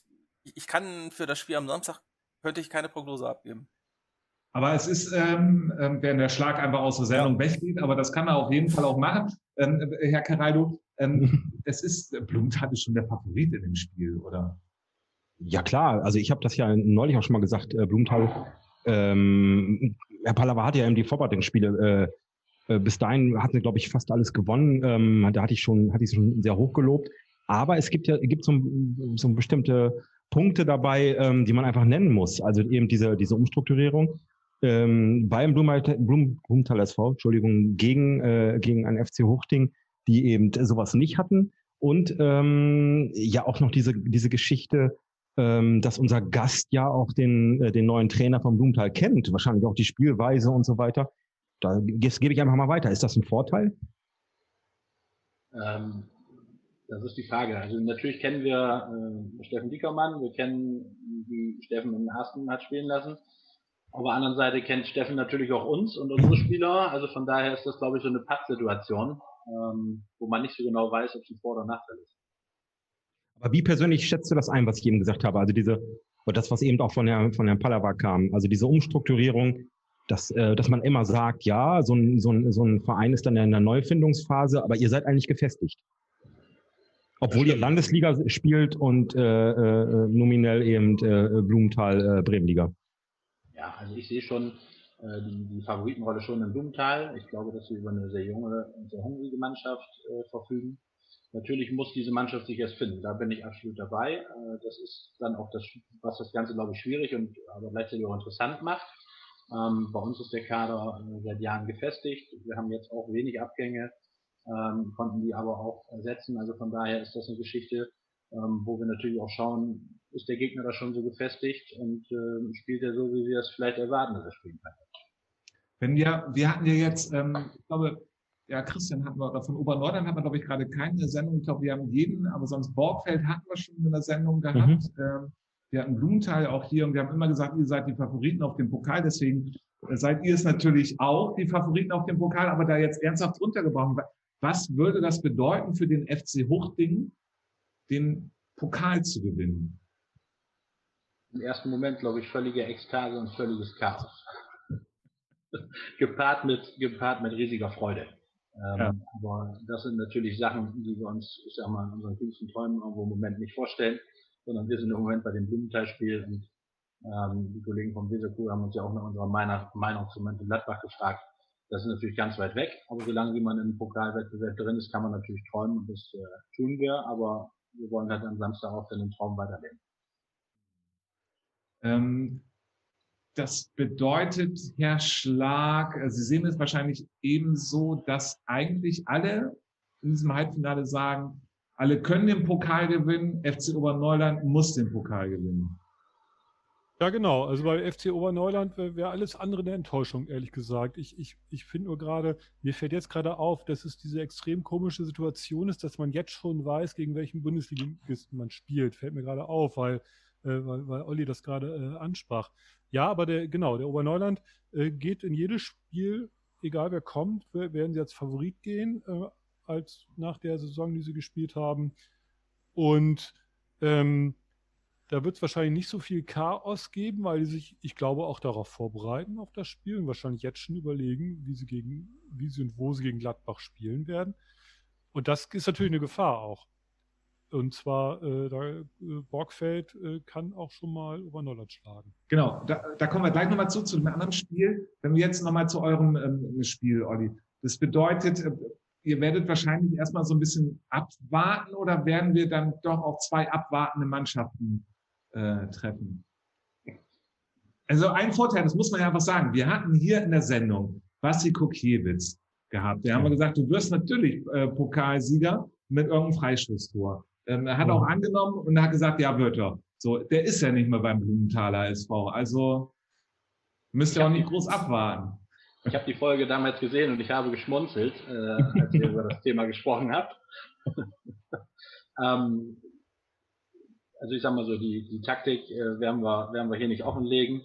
ich kann für das Spiel am Samstag, könnte ich keine Prognose abgeben. Aber es ist, ähm, ähm, wenn der Schlag einfach aus der Sendung weggeht, aber das kann er auf jeden Fall auch machen. Ähm, Herr Caraldo, ähm, es ist, Blumenthal ist schon der Favorit in dem Spiel, oder? Ja klar, also ich habe das ja neulich auch schon mal gesagt, äh, Blumenthal, ähm, Herr Pallava hat ja eben die Vorbereitungsspiele, äh, äh, bis dahin hatten sie, glaube ich, fast alles gewonnen. Ähm, da hatte ich schon, hatte ich schon sehr hoch gelobt. Aber es gibt ja, gibt so, so bestimmte Punkte dabei, ähm, die man einfach nennen muss. Also eben diese, diese Umstrukturierung ähm, beim Blumenthal, Blum, Blumenthal SV, Entschuldigung, gegen, äh, gegen ein FC Hochding, die eben sowas nicht hatten. Und ähm, ja auch noch diese, diese Geschichte, ähm, dass unser Gast ja auch den, äh, den neuen Trainer vom Blumenthal kennt, wahrscheinlich auch die Spielweise und so weiter. Da gebe ich einfach mal weiter. Ist das ein Vorteil? Ähm, das ist die Frage. Also natürlich kennen wir äh, Steffen Dickermann, wir kennen, wie Steffen im ersten hat spielen lassen. Auf der anderen Seite kennt Steffen natürlich auch uns und unsere Spieler. Also von daher ist das, glaube ich, so eine Pattsituation, ähm, wo man nicht so genau weiß, ob es ein Vor- oder Nachteil ist. Aber wie persönlich schätzt du das ein, was ich eben gesagt habe? Also diese, das, was eben auch von Herrn, von Herrn Pallava kam, also diese Umstrukturierung, dass, äh, dass man immer sagt, ja, so ein, so, ein, so ein Verein ist dann in der Neufindungsphase, aber ihr seid eigentlich gefestigt. Obwohl ihr Landesliga spielt und äh, äh, nominell eben äh, Blumenthal äh, Bremenliga. Ja, also ich sehe schon äh, die, die Favoritenrolle schon in Blumenthal. Ich glaube, dass wir über eine sehr junge und sehr hungrige Mannschaft äh, verfügen. Natürlich muss diese Mannschaft sich erst finden. Da bin ich absolut dabei. Äh, das ist dann auch das, was das Ganze, glaube ich, schwierig und aber gleichzeitig auch interessant macht. Ähm, bei uns ist der Kader äh, seit Jahren gefestigt. Wir haben jetzt auch wenig Abgänge, ähm, konnten die aber auch ersetzen. Also von daher ist das eine Geschichte, ähm, wo wir natürlich auch schauen, ist der Gegner da schon so gefestigt und äh, spielt er so, wie wir es vielleicht erwarten, dass er spielen kann. Wenn wir, wir hatten ja jetzt, ähm, ich glaube, ja, Christian hatten wir, oder von Obernordern hatten wir, glaube ich, gerade keine Sendung. Ich glaube, wir haben jeden, aber sonst Borgfeld hatten wir schon in der Sendung gehabt. Mhm. Ähm, wir hatten Blumenthal auch hier und wir haben immer gesagt, ihr seid die Favoriten auf dem Pokal. Deswegen seid ihr es natürlich auch, die Favoriten auf dem Pokal, aber da jetzt ernsthaft runtergebrochen. Was würde das bedeuten für den FC Huchting, den Pokal zu gewinnen? im ersten Moment, glaube ich, völlige Ekstase und völliges Chaos. gepaart, mit, gepaart mit riesiger Freude. Ähm, ja. Aber das sind natürlich Sachen, die wir uns, ich sag mal, in unseren kühnsten Träumen irgendwo im Moment nicht vorstellen, sondern wir sind im Moment bei dem Blumenthal-Spiel und ähm, die Kollegen vom Weserkuh haben uns ja auch nach unserer Meinung, Meinung zu Mönchengladbach gefragt. Das ist natürlich ganz weit weg, aber solange man im Pokalwettbewerb drin ist, kann man natürlich träumen und das äh, tun wir, aber wir wollen halt am Samstag auch den Traum weiterleben. Ähm, das bedeutet, Herr Schlag, äh, Sie sehen es wahrscheinlich ebenso, dass eigentlich alle in diesem Halbfinale sagen, alle können den Pokal gewinnen, FC Oberneuland muss den Pokal gewinnen. Ja, genau. Also bei FC Oberneuland wäre wär alles andere eine Enttäuschung, ehrlich gesagt. Ich, ich, ich finde nur gerade, mir fällt jetzt gerade auf, dass es diese extrem komische Situation ist, dass man jetzt schon weiß, gegen welchen Bundesligisten man spielt. Fällt mir gerade auf, weil äh, weil, weil Olli das gerade äh, ansprach. Ja, aber der, genau, der Oberneuland äh, geht in jedes Spiel, egal wer kommt, werden sie als Favorit gehen, äh, als nach der Saison, die sie gespielt haben. Und ähm, da wird es wahrscheinlich nicht so viel Chaos geben, weil sie sich, ich glaube, auch darauf vorbereiten, auf das Spiel und wahrscheinlich jetzt schon überlegen, wie sie gegen, wie sie und wo sie gegen Gladbach spielen werden. Und das ist natürlich eine Gefahr auch. Und zwar, äh, da, äh, Borgfeld äh, kann auch schon mal Oberneuland schlagen. Genau, da, da kommen wir gleich nochmal zu, zu dem anderen Spiel. Wenn wir jetzt nochmal zu eurem ähm, Spiel, Olli. Das bedeutet, äh, ihr werdet wahrscheinlich erstmal so ein bisschen abwarten oder werden wir dann doch auch zwei abwartende Mannschaften äh, treffen? Also ein Vorteil, das muss man ja einfach sagen. Wir hatten hier in der Sendung Basti Kokiewicz gehabt. Da haben wir gesagt, du wirst natürlich äh, Pokalsieger mit irgendeinem Freistoßtor. Ähm, er hat auch angenommen und hat gesagt, ja, wird er. So, der ist ja nicht mehr beim Blumenthaler SV. Also müsst ihr auch nicht groß abwarten. Ich habe die Folge damals gesehen und ich habe geschmunzelt, äh, als ihr über das Thema gesprochen habt. ähm, also ich sag mal so, die, die Taktik äh, werden, wir, werden wir hier nicht offenlegen.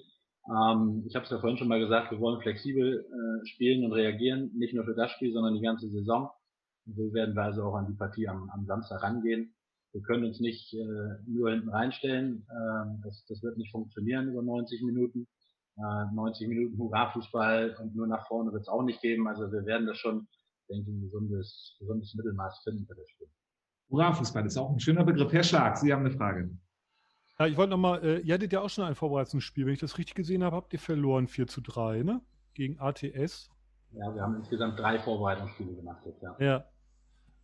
Ähm, ich habe es ja vorhin schon mal gesagt, wir wollen flexibel äh, spielen und reagieren, nicht nur für das Spiel, sondern die ganze Saison. Und so werden wir also auch an die Partie am, am Samstag rangehen. Wir können uns nicht äh, nur hinten reinstellen. Äh, das, das wird nicht funktionieren über 90 Minuten. Äh, 90 Minuten Hurra-Fußball und nur nach vorne wird es auch nicht geben. Also wir werden das schon, denke ich, ein gesundes, gesundes Mittelmaß finden für das Spiel. Hurra-Fußball ist auch ein schöner Begriff. Herr Schlag, Sie haben eine Frage. Ja, ich wollte nochmal, äh, ihr hattet ja auch schon ein Vorbereitungsspiel. Wenn ich das richtig gesehen habe, habt ihr verloren 4 zu 3, ne? Gegen ATS. Ja, wir haben insgesamt drei Vorbereitungsspiele gemacht jetzt, ja. Ja.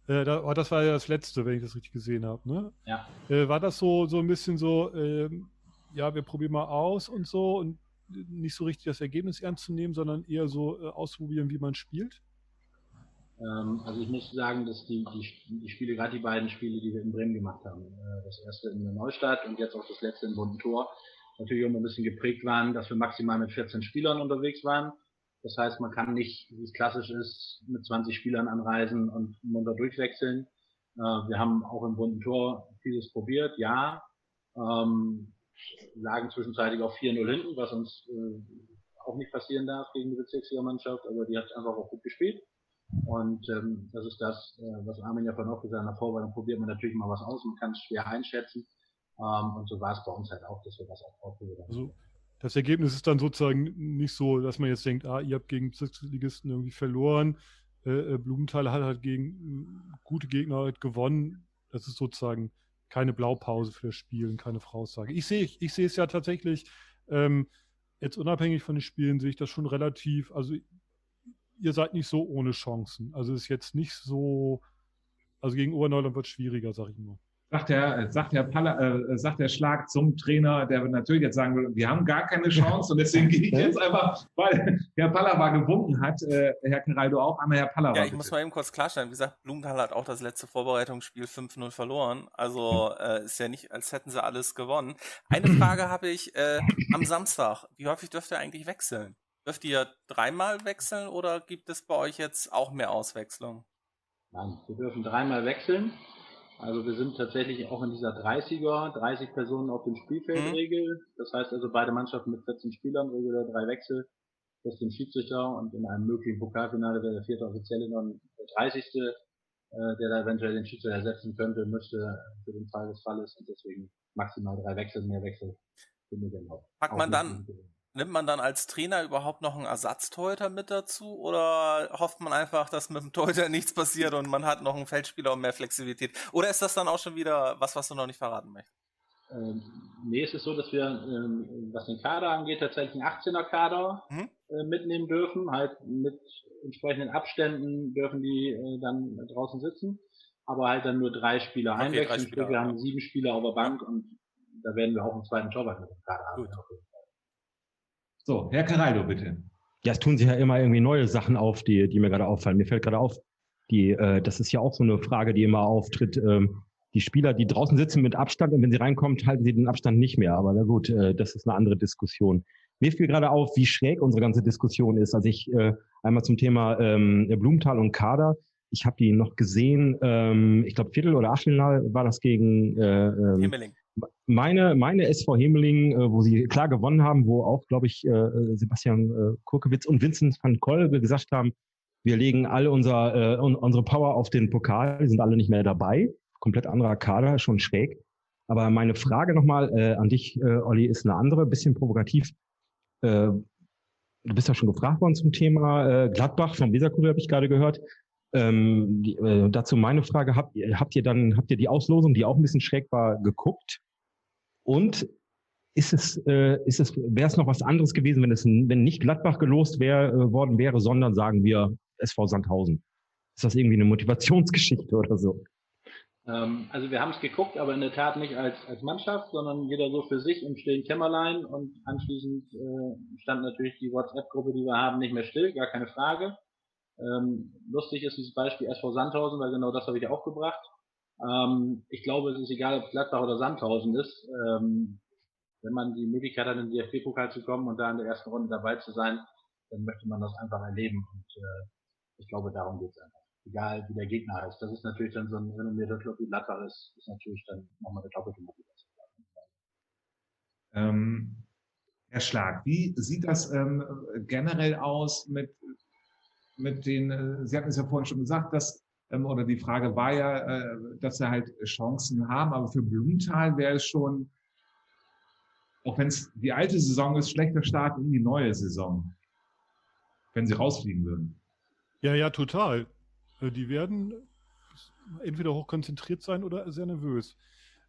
Äh, da, oh, das war ja das letzte, wenn ich das richtig gesehen habe, ne? Ja. Äh, war das so, so ein bisschen so, ähm, ja, wir probieren mal aus und so und nicht so richtig das Ergebnis ernst zu nehmen, sondern eher so äh, ausprobieren, wie man spielt? Ähm, also ich muss sagen, dass die, die, die Spiele, gerade die beiden Spiele, die wir in Bremen gemacht haben, äh, das erste in der Neustadt und jetzt auch das letzte in Bunten Tor, natürlich auch ein bisschen geprägt waren, dass wir maximal mit 14 Spielern unterwegs waren. Das heißt, man kann nicht, wie es klassisch ist, mit 20 Spielern anreisen und munter durchwechseln. Äh, wir haben auch im Bunten Tor vieles probiert, ja. Ähm, lagen zwischenzeitlich auch 4-0 hinten, was uns äh, auch nicht passieren darf gegen die Bezirksliga-Mannschaft, aber die hat einfach auch gut gespielt. Und ähm, das ist das, äh, was Armin ja vorhin auch gesagt hat, in der Vorbereitung probiert man natürlich mal was aus, man kann es schwer einschätzen. Ähm, und so war es bei uns halt auch, dass wir das auch ausprobiert haben. Also das Ergebnis ist dann sozusagen nicht so, dass man jetzt denkt, ah, ihr habt gegen Bezirksligisten irgendwie verloren, äh, äh Blumenthal hat halt gegen äh, gute Gegner halt gewonnen. Das ist sozusagen keine Blaupause für das Spiel und keine Voraussage. Ich sehe ich es ja tatsächlich, ähm, jetzt unabhängig von den Spielen, sehe ich das schon relativ, also ihr seid nicht so ohne Chancen. Also ist jetzt nicht so, also gegen Oberneuland wird es schwieriger, sag ich nur. Sagt der, sagt der, Palla, äh, sagt der Schlag zum Trainer, der wird natürlich jetzt sagen will, wir haben gar keine Chance und deswegen gehe ich jetzt einfach, weil Herr Pallava gewunken hat, äh, Herr Caraldo auch, einmal Herr Pallava. Ja, ich bitte. muss mal eben kurz klarstellen. Wie gesagt, Blumenthal hat auch das letzte Vorbereitungsspiel 5-0 verloren. Also äh, ist ja nicht, als hätten sie alles gewonnen. Eine Frage habe ich äh, am Samstag. Wie häufig dürft ihr eigentlich wechseln? Dürft ihr dreimal wechseln oder gibt es bei euch jetzt auch mehr Auswechslung? Nein, wir dürfen dreimal wechseln. Also wir sind tatsächlich auch in dieser 30er, 30 Personen auf dem Spielfeldregel. Mhm. Das heißt also beide Mannschaften mit 14 Spielern, regulär drei Wechsel, plus den Schiedsrichter und in einem möglichen Pokalfinale wäre der vierte Offizielle dann der 30. Äh, der da eventuell den Schiedsrichter ersetzen könnte, müsste für den Fall des Falles und deswegen maximal drei Wechsel, mehr Wechsel. Packt man dann, Nimmt man dann als Trainer überhaupt noch einen Ersatztorhüter mit dazu oder hofft man einfach, dass mit dem Torhüter nichts passiert und man hat noch einen Feldspieler und mehr Flexibilität? Oder ist das dann auch schon wieder was, was du noch nicht verraten möchtest? Ähm, nee, es ist so, dass wir, ähm, was den Kader angeht, tatsächlich einen 18er Kader mhm. äh, mitnehmen dürfen. Halt mit entsprechenden Abständen dürfen die äh, dann draußen sitzen. Aber halt dann nur drei Spieler okay, Spieler, wir ja. haben sieben Spieler auf der Bank und da werden wir auch einen zweiten Torwart mit dem Kader haben. So, Herr Caraldo, bitte. Ja, es tun sich ja immer irgendwie neue Sachen auf, die, die mir gerade auffallen. Mir fällt gerade auf, die, äh, das ist ja auch so eine Frage, die immer auftritt. Ähm, die Spieler, die draußen sitzen mit Abstand und wenn sie reinkommen, halten sie den Abstand nicht mehr. Aber na gut, äh, das ist eine andere Diskussion. Mir fiel gerade auf, wie schräg unsere ganze Diskussion ist. Also ich äh, einmal zum Thema ähm, Blumenthal und Kader. Ich habe die noch gesehen, ähm, ich glaube Viertel- oder Achtelfinale war das gegen äh, ähm, meine, meine SV Hemeling, äh, wo sie klar gewonnen haben, wo auch, glaube ich, äh, Sebastian äh, Kurkewitz und Vincent van Kolbe gesagt haben, wir legen alle unser, äh, unsere Power auf den Pokal, die sind alle nicht mehr dabei. Komplett anderer Kader, schon schräg. Aber meine Frage nochmal äh, an dich, äh, Olli, ist eine andere, bisschen provokativ. Äh, du bist ja schon gefragt worden zum Thema äh, Gladbach vom Weserkurier, habe ich gerade gehört. Ähm, die, äh, dazu meine Frage, habt habt ihr dann, habt ihr die Auslosung, die auch ein bisschen schräg war, geguckt? Und ist es, äh, ist es, wäre es noch was anderes gewesen, wenn es, wenn nicht Gladbach gelost wär, äh, worden wäre, sondern sagen wir SV Sandhausen? Ist das irgendwie eine Motivationsgeschichte oder so? Ähm, also wir haben es geguckt, aber in der Tat nicht als, als Mannschaft, sondern jeder so für sich im stillen Kämmerlein und anschließend äh, stand natürlich die WhatsApp-Gruppe, die wir haben, nicht mehr still, gar keine Frage. Ähm, lustig ist dieses Beispiel SV Sandhausen, weil genau das habe ich auch gebracht. Ähm, ich glaube, es ist egal, ob es Gladbach oder Sandhausen ist. Ähm, wenn man die Möglichkeit hat, in den DFB-Pokal zu kommen und da in der ersten Runde dabei zu sein, dann möchte man das einfach erleben. Und äh, ich glaube, darum geht es einfach. Egal, wie der Gegner heißt. Das ist natürlich dann so ein renommierter Club wie Gladbach ist, ist natürlich dann nochmal eine doppelte Motivation. Ähm, Herr Schlag, wie sieht das ähm, generell aus mit, mit den, äh, Sie hatten es ja vorhin schon gesagt, dass ähm, oder die Frage war ja, äh, dass sie halt Chancen haben, aber für Blumenthal wäre es schon, auch wenn es die alte Saison ist, schlechter Start in die neue Saison, wenn sie rausfliegen würden. Ja, ja, total. Äh, die werden entweder hochkonzentriert sein oder sehr nervös.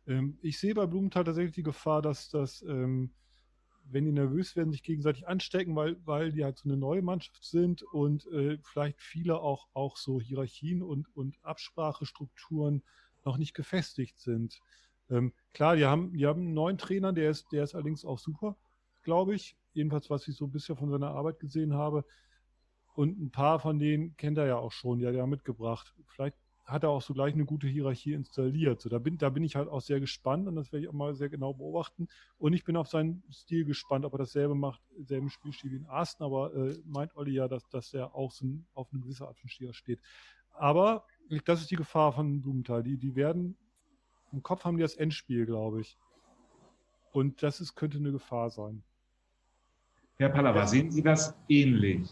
Ähm, ich sehe bei Blumenthal tatsächlich die Gefahr, dass das ähm, wenn die nervös werden, sich gegenseitig anstecken, weil, weil die halt so eine neue Mannschaft sind und äh, vielleicht viele auch, auch so Hierarchien und, und Absprachestrukturen noch nicht gefestigt sind. Ähm, klar, die haben, die haben einen neuen Trainer, der ist, der ist allerdings auch super, glaube ich. Jedenfalls, was ich so bisher von seiner Arbeit gesehen habe. Und ein paar von denen kennt er ja auch schon, die hat er mitgebracht. Vielleicht hat er auch so gleich eine gute Hierarchie installiert. So, da, bin, da bin ich halt auch sehr gespannt und das werde ich auch mal sehr genau beobachten. Und ich bin auf seinen Stil gespannt, ob er dasselbe macht, selben Spielstil wie in Arsten, aber äh, meint Olli ja, dass, dass er auch so ein, auf eine gewisse Art von Stier steht. Aber das ist die Gefahr von Blumenthal. Die, die werden, im Kopf haben die das Endspiel, glaube ich. Und das ist, könnte eine Gefahr sein. Herr Pallava, ja. sehen Sie das ähnlich?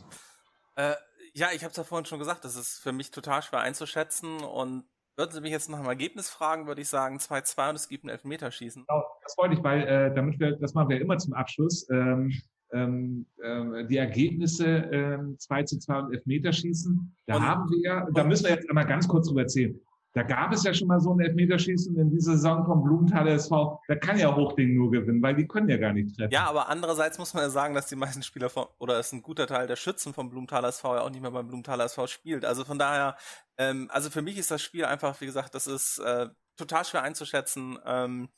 Äh, ja, ich habe es ja vorhin schon gesagt, das ist für mich total schwer einzuschätzen und würden Sie mich jetzt nach einem Ergebnis fragen, würde ich sagen 2-2 und es gibt ein Elfmeterschießen. Genau, das wollte ich, weil äh, damit wir, das machen wir immer zum Abschluss. Ähm, ähm, äh, die Ergebnisse ähm, 2 zu 2 und Elfmeterschießen, da und, haben wir, da müssen wir jetzt einmal ganz kurz drüber erzählen. Da gab es ja schon mal so ein Elfmeterschießen in dieser Saison vom Blumenthaler SV. Da kann ja Hochding nur gewinnen, weil die können ja gar nicht treffen. Ja, aber andererseits muss man ja sagen, dass die meisten Spieler von, oder es ein guter Teil der Schützen vom Blumenthaler SV ja auch nicht mehr beim Blumenthaler SV spielt. Also von daher, ähm, also für mich ist das Spiel einfach, wie gesagt, das ist äh, total schwer einzuschätzen. Ähm,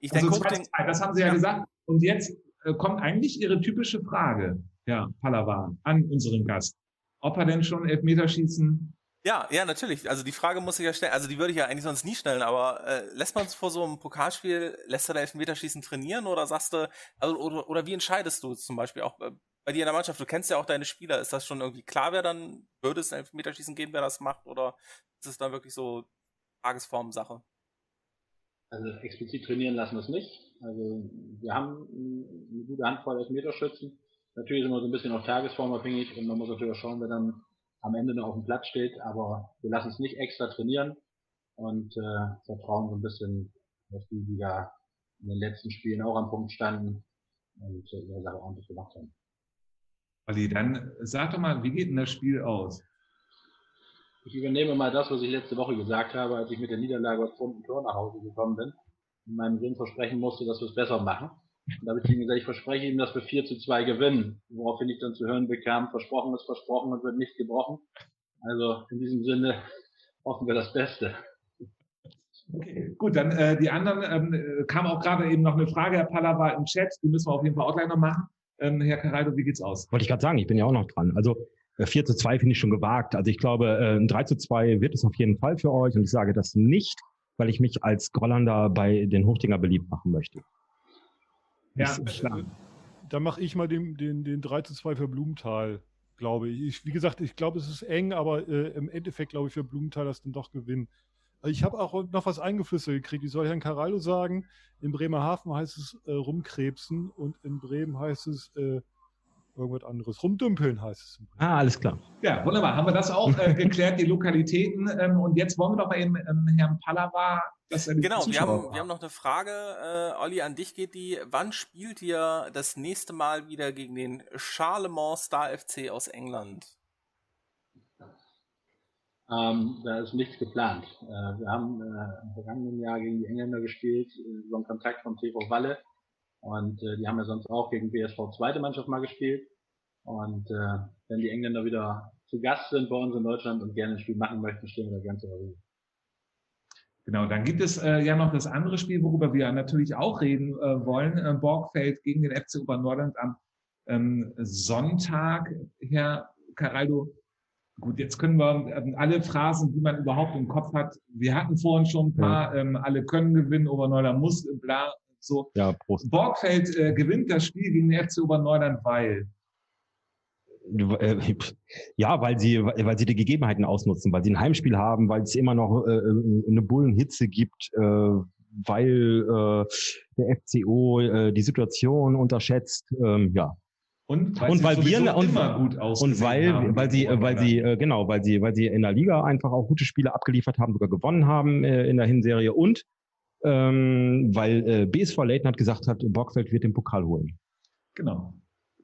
ich also denke, Hochding, das haben Sie ja, ja. gesagt. Und jetzt äh, kommt eigentlich Ihre typische Frage, ja, Palawan, an unseren Gast. Ob er denn schon Elfmeterschießen ja, ja, natürlich. Also die Frage muss ich ja stellen. Also die würde ich ja eigentlich sonst nie stellen, aber äh, lässt man es vor so einem Pokalspiel, lässt du da Elfmeterschießen trainieren oder sagst du, also, oder, oder wie entscheidest du zum Beispiel auch äh, bei dir in der Mannschaft? Du kennst ja auch deine Spieler. Ist das schon irgendwie klar, wer dann, würde es Elfmeterschießen geben, wer das macht oder ist es dann wirklich so Tagesform-Sache? Also explizit trainieren lassen wir es nicht. Also wir haben eine gute Handvoll Elfmeterschützen. Natürlich sind wir so ein bisschen auf Tagesform abhängig und man muss natürlich auch schauen, wer dann am Ende noch auf dem Platz steht, aber wir lassen es nicht extra trainieren und äh, vertrauen so ein bisschen, dass die, die da in den letzten Spielen auch am Punkt standen und äh, ihre Sache ordentlich gemacht haben. Olli, dann sag doch mal, wie geht denn das Spiel aus? Ich übernehme mal das, was ich letzte Woche gesagt habe, als ich mit der Niederlage aus Tor nach Hause gekommen bin und meinem Sohn versprechen musste, dass wir es besser machen. Und da habe ich ihm gesagt, ich verspreche ihm, dass wir 4 zu 2 gewinnen. Woraufhin ich dann zu hören bekam, versprochen ist versprochen und wird nicht gebrochen. Also in diesem Sinne hoffen wir das Beste. Okay, gut, dann äh, die anderen, ähm, kam auch gerade eben noch eine Frage, Herr Pallava im Chat, die müssen wir auf jeden Fall auch gleich noch machen. Ähm, Herr Caraldo, wie geht's aus? Wollte ich gerade sagen, ich bin ja auch noch dran. Also äh, 4 zu 2 finde ich schon gewagt. Also ich glaube, äh, ein 3 zu 2 wird es auf jeden Fall für euch und ich sage das nicht, weil ich mich als Grollander bei den Hochdinger beliebt machen möchte. Ja, da mache ich mal den, den, den 3 zu 2 für Blumenthal, glaube ich. ich wie gesagt, ich glaube, es ist eng, aber äh, im Endeffekt glaube ich für Blumenthal das dann doch gewinnen. Also ich habe auch noch was eingeflüstert gekriegt. Ich soll Herrn Carallo sagen, in Bremerhaven heißt es äh, rumkrebsen und in Bremen heißt es äh, irgendwas anderes. Rumdümpeln heißt es. Ah, alles klar. Ja, wunderbar. Haben wir das auch äh, geklärt, die Lokalitäten. Ähm, und jetzt wollen wir doch mal eben ähm, Herrn Pallava das Genau, wir haben, wir haben noch eine Frage, äh, Olli, an dich geht die. Wann spielt ihr das nächste Mal wieder gegen den Charlemont Star FC aus England? Ähm, da ist nichts geplant. Äh, wir haben äh, im vergangenen Jahr gegen die Engländer gespielt, äh, über einen Kontakt von TV Walle. Und äh, die haben ja sonst auch gegen BSV zweite Mannschaft mal gespielt. Und äh, wenn die Engländer wieder zu Gast sind bei uns in Deutschland und gerne ein Spiel machen möchten, stehen wir da ganz zur Genau, dann gibt es äh, ja noch das andere Spiel, worüber wir natürlich auch reden äh, wollen. Äh, Borgfeld gegen den FC Obernordland am ähm, Sonntag. Herr Caraldo, Gut, jetzt können wir ähm, alle Phrasen, die man überhaupt im Kopf hat. Wir hatten vorhin schon ein paar, ja. ähm, alle können gewinnen, Oberneuland muss, bla, so. Ja, Prost. Borgfeld äh, gewinnt das Spiel gegen den FC Oberneuland, weil. Äh, ja, weil sie, weil sie die Gegebenheiten ausnutzen, weil sie ein Heimspiel haben, weil es immer noch äh, äh eine Bullenhitze gibt, äh, weil äh, der FCO äh, die Situation unterschätzt. Ähm, ja, und weil, und weil wir und, und weil haben, weil sie weil sie äh, genau weil sie weil sie in der Liga einfach auch gute Spiele abgeliefert haben sogar gewonnen haben äh, in der Hinserie. Und ähm, weil äh, BSV Leighton hat gesagt hat Bockfeld wird den Pokal holen. Genau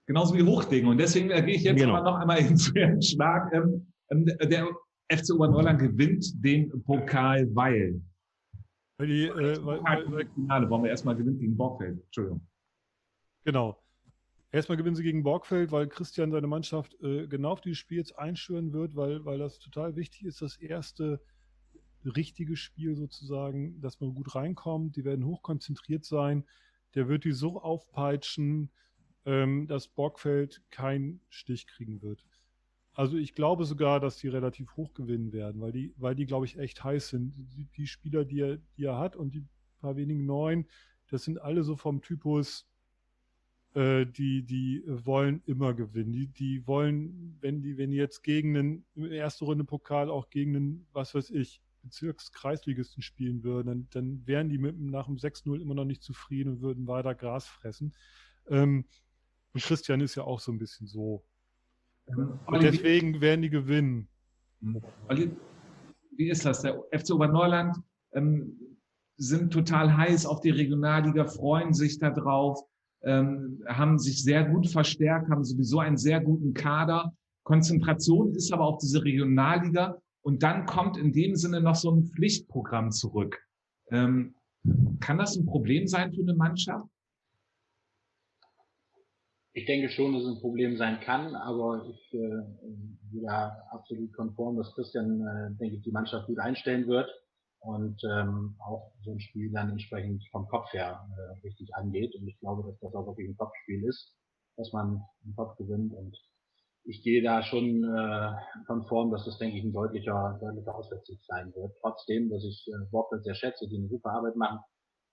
genauso wie Hochding und deswegen äh, gehe ich jetzt genau. noch einmal hin zu Herrn Schlag ähm, ähm, der FC Oberneuland gewinnt den Pokal weil weil die äh, weil, weil, weil, Finale wollen wir erstmal gewinnen gegen Bockfeld Entschuldigung genau Erstmal gewinnen sie gegen Borgfeld, weil Christian seine Mannschaft äh, genau auf dieses Spiel jetzt einschwören wird, weil, weil das total wichtig ist, das erste richtige Spiel sozusagen, dass man gut reinkommt. Die werden hochkonzentriert sein. Der wird die so aufpeitschen, ähm, dass Borgfeld keinen Stich kriegen wird. Also ich glaube sogar, dass die relativ hoch gewinnen werden, weil die, weil die, glaube ich, echt heiß sind. Die, die Spieler, die er, die er hat und die paar wenigen neuen, das sind alle so vom Typus, äh, die, die wollen immer gewinnen. Die, die wollen, wenn die, wenn die jetzt gegen im erste Runde Pokal auch gegen einen, was weiß ich, Bezirkskreisligisten spielen würden, dann, dann wären die mit, nach dem 6-0 immer noch nicht zufrieden und würden weiter Gras fressen. Ähm, und Christian ist ja auch so ein bisschen so. Ähm, und deswegen werden die gewinnen. Olli, wie ist das? Der FC Oberneuland ähm, sind total heiß auf die Regionalliga, freuen sich da drauf ähm, haben sich sehr gut verstärkt, haben sowieso einen sehr guten Kader. Konzentration ist aber auf diese Regionalliga und dann kommt in dem Sinne noch so ein Pflichtprogramm zurück. Ähm, kann das ein Problem sein für eine Mannschaft? Ich denke schon, dass es ein Problem sein kann, aber ich äh, bin da absolut konform, dass Christian, äh, denke ich, die Mannschaft gut einstellen wird und ähm, auch so ein Spiel dann entsprechend vom Kopf her äh, richtig angeht. Und ich glaube, dass das auch wirklich ein Kopfspiel ist, dass man im Kopf gewinnt. Und ich gehe da schon äh, konform, dass das, denke ich, ein deutlicher, deutlicher Auswärtssieg sein wird. Trotzdem, dass ich äh, Borgfeld sehr schätze, die eine super Arbeit machen,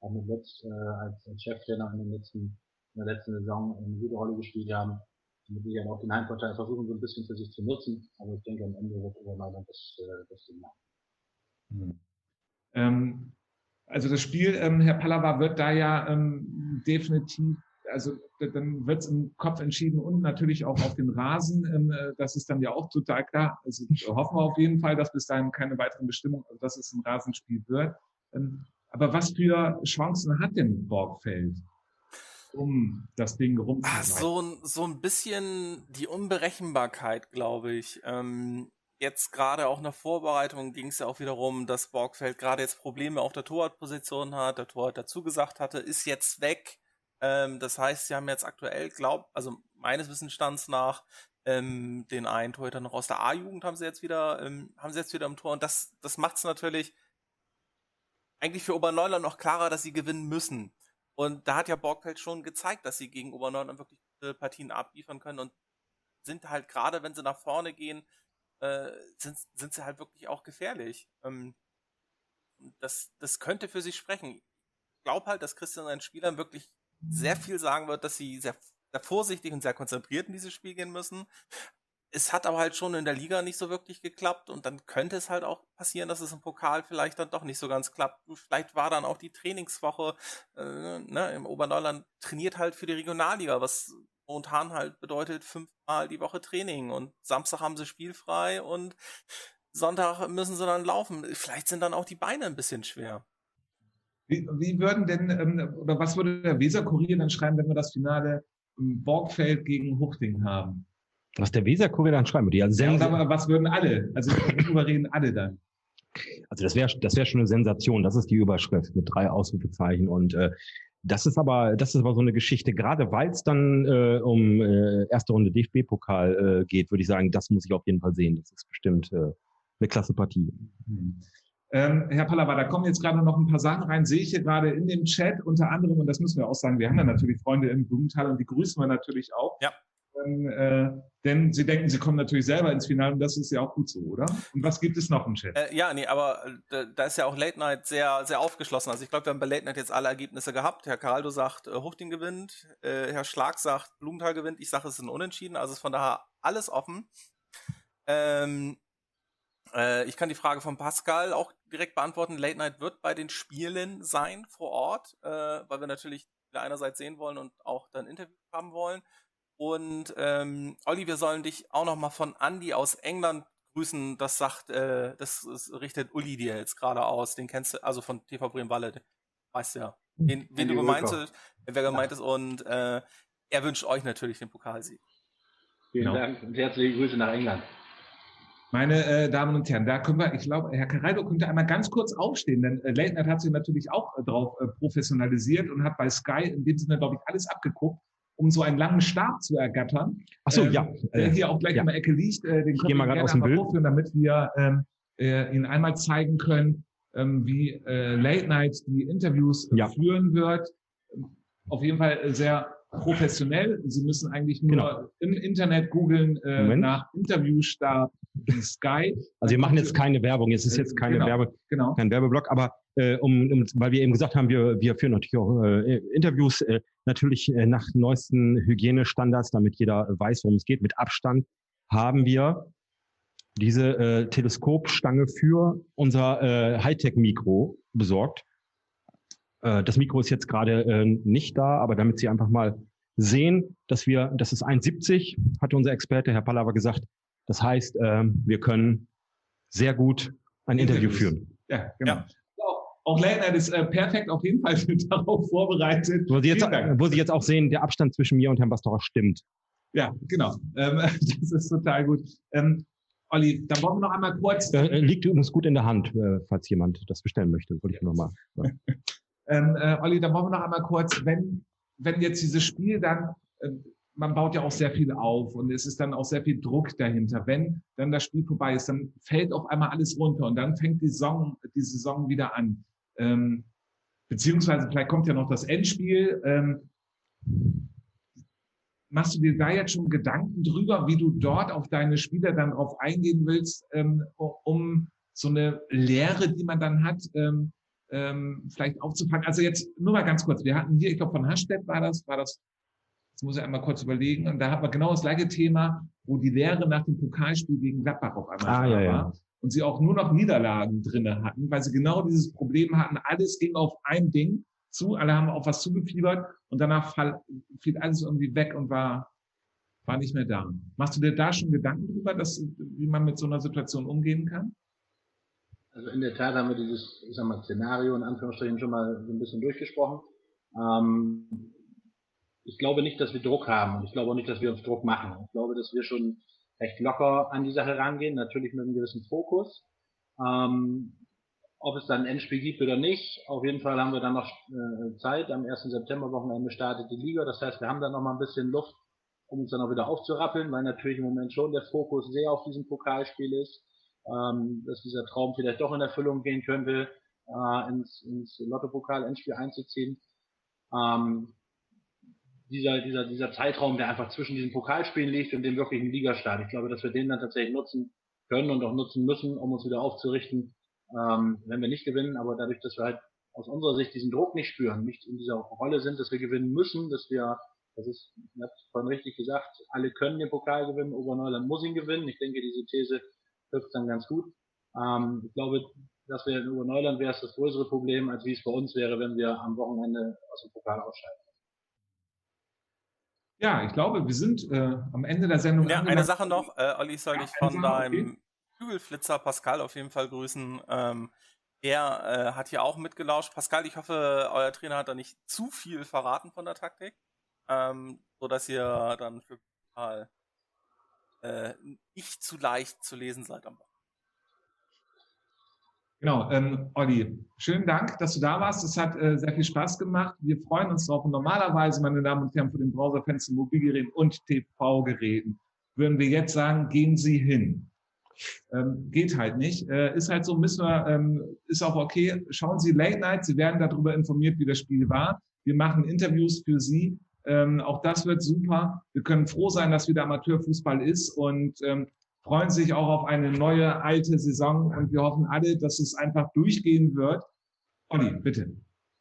auch mit Letz, äh, als, als Cheftrainer in, den letzten, in der letzten Saison eine gute Rolle gespielt haben. Mit Sicherheit auch den Heimvorteil versuchen, so ein bisschen für sich zu nutzen. Aber ich denke, am Ende wird Obermeiland das, äh, das Ding machen. Hm. Ähm, also das Spiel, ähm, Herr Pallava, wird da ja ähm, definitiv, also dann wird es im Kopf entschieden und natürlich auch auf den Rasen. Ähm, äh, das ist dann ja auch total klar. Also hoffen wir auf jeden Fall, dass bis dahin keine weiteren Bestimmungen, also dass es ein Rasenspiel wird. Ähm, aber was für Chancen hat denn Borgfeld? Um das Ding rumzuhalten. So, so ein bisschen die Unberechenbarkeit, glaube ich. Ähm, jetzt gerade auch der Vorbereitung ging es ja auch wiederum, dass Borgfeld gerade jetzt Probleme auf der Torwartposition hat, der Torwart dazu gesagt hatte, ist jetzt weg. Ähm, das heißt, sie haben jetzt aktuell, glaub, also meines Wissensstands nach, ähm, den einen Torhüter noch aus der A-Jugend haben sie jetzt wieder, ähm, haben sie jetzt wieder im Tor. Und das, das macht es natürlich eigentlich für Oberneuland noch klarer, dass sie gewinnen müssen. Und da hat ja Borgfeld schon gezeigt, dass sie gegen Oberneuland wirklich Partien abliefern können und sind halt gerade, wenn sie nach vorne gehen, äh, sind, sind sie halt wirklich auch gefährlich. Ähm, das, das könnte für sich sprechen. Ich glaube halt, dass Christian seinen Spielern wirklich sehr viel sagen wird, dass sie sehr, sehr vorsichtig und sehr konzentriert in dieses Spiel gehen müssen. Es hat aber halt schon in der Liga nicht so wirklich geklappt und dann könnte es halt auch passieren, dass es im Pokal vielleicht dann doch nicht so ganz klappt. Vielleicht war dann auch die Trainingswoche, äh, ne, im Oberneuland trainiert halt für die Regionalliga, was momentan halt bedeutet fünfmal die Woche Training und Samstag haben sie spielfrei und Sonntag müssen sie dann laufen. Vielleicht sind dann auch die Beine ein bisschen schwer. Wie, wie würden denn, ähm, oder was würde der Weser-Kurier dann schreiben, wenn wir das Finale Borgfeld gegen Huchting haben? Was der Weser-Kurier dann schreiben würde? Ja, ja, aber was würden alle? Also worüber reden alle dann? Also das wäre das wäre schon eine Sensation. Das ist die Überschrift mit drei Ausrufezeichen und äh, das ist aber, das ist aber so eine Geschichte, gerade weil es dann äh, um äh, erste Runde DFB-Pokal äh, geht, würde ich sagen, das muss ich auf jeden Fall sehen. Das ist bestimmt äh, eine klasse Partie. Mhm. Ähm, Herr Pallava, da kommen jetzt gerade noch ein paar Sachen rein, sehe ich hier gerade in dem Chat unter anderem, und das müssen wir auch sagen, wir haben ja natürlich Freunde im Blumenthal und die grüßen wir natürlich auch. Ja. Ähm, äh, denn sie denken, sie kommen natürlich selber ins Finale und das ist ja auch gut so, oder? Und was gibt es noch im Chat? Äh, ja, nee, aber äh, da ist ja auch Late Night sehr, sehr aufgeschlossen. Also ich glaube, wir haben bei Late Night jetzt alle Ergebnisse gehabt. Herr Caraldo sagt, äh, Huchting gewinnt. Äh, Herr Schlag sagt, Blumenthal gewinnt. Ich sage, es ist ein Unentschieden. Also ist von daher alles offen. Ähm, äh, ich kann die Frage von Pascal auch direkt beantworten. Late Night wird bei den Spielen sein vor Ort, äh, weil wir natürlich einerseits sehen wollen und auch dann Interview haben wollen. Und ähm, Olli, wir sollen dich auch noch mal von Andy aus England grüßen. Das sagt, äh, das, das richtet Uli dir jetzt gerade aus. Den kennst du, also von TV Bremen Walle, weißt du ja, wen, wen du gemeint ist, wer gemeint ist. Und äh, er wünscht euch natürlich den Pokalsieg. Vielen genau. Dank und herzliche Grüße nach England. Meine äh, Damen und Herren, da können wir, ich glaube, Herr Caraldo könnte einmal ganz kurz aufstehen, denn äh, Late Night hat sich natürlich auch äh, drauf äh, professionalisiert und hat bei Sky in dem Sinne, glaube ich, alles abgeguckt, um so einen langen Stab zu ergattern. Ach so, ähm, ja. Der hier auch gleich ja. in der Ecke liegt. Äh, den können wir gerne aus dem Bild. Vorführen, damit wir ähm, äh, Ihnen einmal zeigen können, ähm, wie äh, Late Night die Interviews ja. führen wird. Auf jeden Fall sehr professionell. Sie müssen eigentlich nur genau. im Internet googeln äh, nach Interviewstab Sky. Also wir machen jetzt keine Werbung. Es ist jetzt keine genau, Werbe, genau. kein Werbeblock, aber äh, um, um, weil wir eben gesagt haben, wir, wir führen natürlich auch äh, Interviews, äh, natürlich äh, nach neuesten Hygienestandards, damit jeder weiß, worum es geht, mit Abstand, haben wir diese äh, Teleskopstange für unser äh, Hightech-Mikro besorgt. Äh, das Mikro ist jetzt gerade äh, nicht da, aber damit Sie einfach mal sehen, dass wir, das ist 1,70, hatte unser Experte Herr Pallava gesagt. Das heißt, äh, wir können sehr gut ein Interview führen. Ja, genau. Ja. Auch Late Night ist äh, perfekt auf jeden Fall darauf vorbereitet. Wo Sie, jetzt, wo Sie jetzt auch sehen, der Abstand zwischen mir und Herrn Bastorer stimmt. Ja, genau. Ähm, das ist total gut. Ähm, Olli, dann wollen wir noch einmal kurz. Äh, liegt übrigens gut in der Hand, äh, falls jemand das bestellen möchte, wollte ich nur mal. Ja. ähm, äh, Olli, dann wollen wir noch einmal kurz, wenn, wenn jetzt dieses Spiel dann, äh, man baut ja auch sehr viel auf und es ist dann auch sehr viel Druck dahinter. Wenn dann das Spiel vorbei ist, dann fällt auf einmal alles runter und dann fängt die Saison, die Saison wieder an. Ähm, beziehungsweise vielleicht kommt ja noch das Endspiel. Ähm, machst du dir da jetzt schon Gedanken drüber, wie du dort auf deine Spieler dann drauf eingehen willst, ähm, um so eine Lehre, die man dann hat, ähm, ähm, vielleicht aufzufangen? Also jetzt nur mal ganz kurz. Wir hatten hier, ich glaube von Hasstedt war das, war das, jetzt muss ich einmal kurz überlegen, und da hat man genau das gleiche Thema, wo die Lehre nach dem Pokalspiel gegen Gladbach auf einmal ah, ja, war. Ja und sie auch nur noch Niederlagen drinne hatten, weil sie genau dieses Problem hatten, alles ging auf ein Ding zu, alle haben auf was zugefiebert und danach fiel alles irgendwie weg und war, war nicht mehr da. Machst du dir da schon Gedanken drüber, dass, wie man mit so einer Situation umgehen kann? Also in der Tat haben wir dieses, ich sag mal, Szenario in Anführungsstrichen schon mal so ein bisschen durchgesprochen. Ähm, ich glaube nicht, dass wir Druck haben und ich glaube auch nicht, dass wir uns Druck machen. Ich glaube, dass wir schon recht locker an die Sache rangehen, natürlich mit einem gewissen Fokus. Ähm, ob es dann ein Endspiel gibt oder nicht, auf jeden Fall haben wir dann noch äh, Zeit. Am 1. September-Wochenende startet die Liga. Das heißt, wir haben dann noch mal ein bisschen Luft, um uns dann auch wieder aufzurappeln, weil natürlich im Moment schon der Fokus sehr auf diesem Pokalspiel ist, ähm, dass dieser Traum vielleicht doch in Erfüllung gehen könnte, äh, ins, ins Lotto-Pokal-Endspiel einzuziehen. Ähm, dieser, dieser, dieser Zeitraum, der einfach zwischen diesen Pokalspielen liegt und dem wirklichen Ligastart. Ich glaube, dass wir den dann tatsächlich nutzen können und auch nutzen müssen, um uns wieder aufzurichten, ähm, wenn wir nicht gewinnen. Aber dadurch, dass wir halt aus unserer Sicht diesen Druck nicht spüren, nicht in dieser Rolle sind, dass wir gewinnen müssen, dass wir, das ist, ich habe vorhin richtig gesagt, alle können den Pokal gewinnen, Oberneuland muss ihn gewinnen. Ich denke, diese These trifft dann ganz gut. Ähm, ich glaube, dass wir in Oberneuland wäre es das größere Problem, als wie es bei uns wäre, wenn wir am Wochenende aus dem Pokal ausscheiden. Ja, ich glaube, wir sind äh, am Ende der Sendung. Ja, eine Sache noch. Äh, Olli soll ja, dich von deinem Kügelflitzer Pascal auf jeden Fall grüßen. Ähm, er äh, hat hier auch mitgelauscht. Pascal, ich hoffe, euer Trainer hat da nicht zu viel verraten von der Taktik, ähm, so dass ihr dann für mal äh, nicht zu leicht zu lesen seid am Wochenende. Genau, ähm, Olli, schönen Dank, dass du da warst. Es hat äh, sehr viel Spaß gemacht. Wir freuen uns drauf. Und normalerweise, meine Damen und Herren, von den Browserfenstern, Mobilgeräten und TV-Geräten, würden wir jetzt sagen, gehen Sie hin. Ähm, geht halt nicht. Äh, ist halt so, müssen wir, ähm, ist auch okay. Schauen Sie Late Night. Sie werden darüber informiert, wie das Spiel war. Wir machen Interviews für Sie. Ähm, auch das wird super. Wir können froh sein, dass wieder Amateurfußball ist und ähm, freuen sich auch auf eine neue alte Saison und wir hoffen alle, dass es einfach durchgehen wird. Olli, bitte.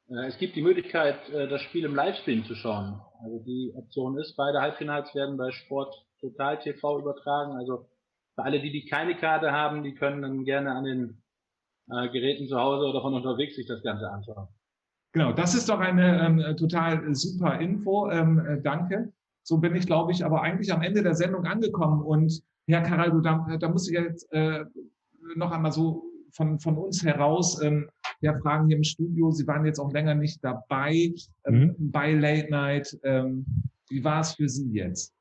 Äh, es gibt die Möglichkeit, äh, das Spiel im Livestream zu schauen. Also die Option ist, beide Halbfinals werden bei Sport Total TV übertragen. Also für alle, die, die keine Karte haben, die können dann gerne an den äh, Geräten zu Hause oder von unterwegs sich das Ganze anschauen. Genau, das ist doch eine ähm, total super Info. Ähm, äh, danke. So bin ich, glaube ich, aber eigentlich am Ende der Sendung angekommen. Und Herr Karal, du, da, da muss ich jetzt äh, noch einmal so von, von uns heraus ähm, ja, fragen hier im Studio. Sie waren jetzt auch länger nicht dabei ähm, mhm. bei Late Night. Ähm, wie war es für Sie jetzt?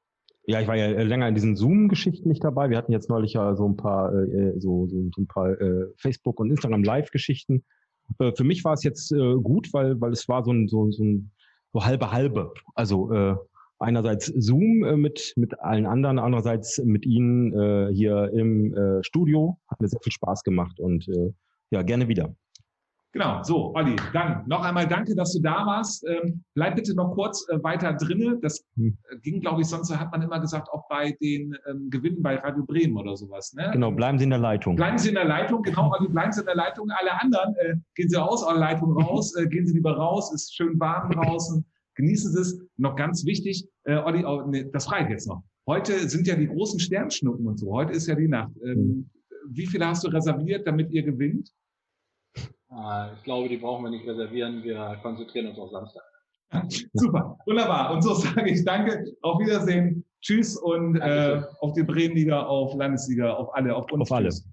Ja, ich war ja äh, länger in diesen Zoom-Geschichten nicht dabei. Wir hatten jetzt neulich ja so ein paar, äh, äh, so, so, so ein paar äh, Facebook- und Instagram-Live-Geschichten. Äh, für mich war es jetzt äh, gut, weil, weil es war so ein, so, so ein so halbe halbe. Also äh, einerseits Zoom äh, mit, mit allen anderen, andererseits mit Ihnen äh, hier im äh, Studio. Hat mir sehr viel Spaß gemacht und äh, ja, gerne wieder. Genau, so, Olli, dann noch einmal danke, dass du da warst. Ähm, bleib bitte noch kurz äh, weiter drinne. Das hm. äh, ging, glaube ich, sonst hat man immer gesagt, auch bei den ähm, Gewinnen bei Radio Bremen oder sowas. Ne? Genau, bleiben Sie in der Leitung. Bleiben Sie in der Leitung, genau, Olli, bleiben Sie in der Leitung. Alle anderen, äh, gehen Sie aus eurer Leitung raus, äh, gehen Sie lieber raus, ist schön warm draußen, genießen Sie es. Noch ganz wichtig, äh, Olli, oh, nee, das frage ich jetzt noch. Heute sind ja die großen Sternschnuppen und so. Heute ist ja die Nacht. Ähm, hm. Wie viele hast du reserviert, damit ihr gewinnt? Äh, ich glaube, die brauchen wir nicht reservieren. Wir konzentrieren uns auf Samstag. Super, wunderbar. Und so sage ich danke, auf Wiedersehen, tschüss und äh, auf die Bremenliga, auf Landesliga, auf alle, auf uns. Auf alle. Tschüss.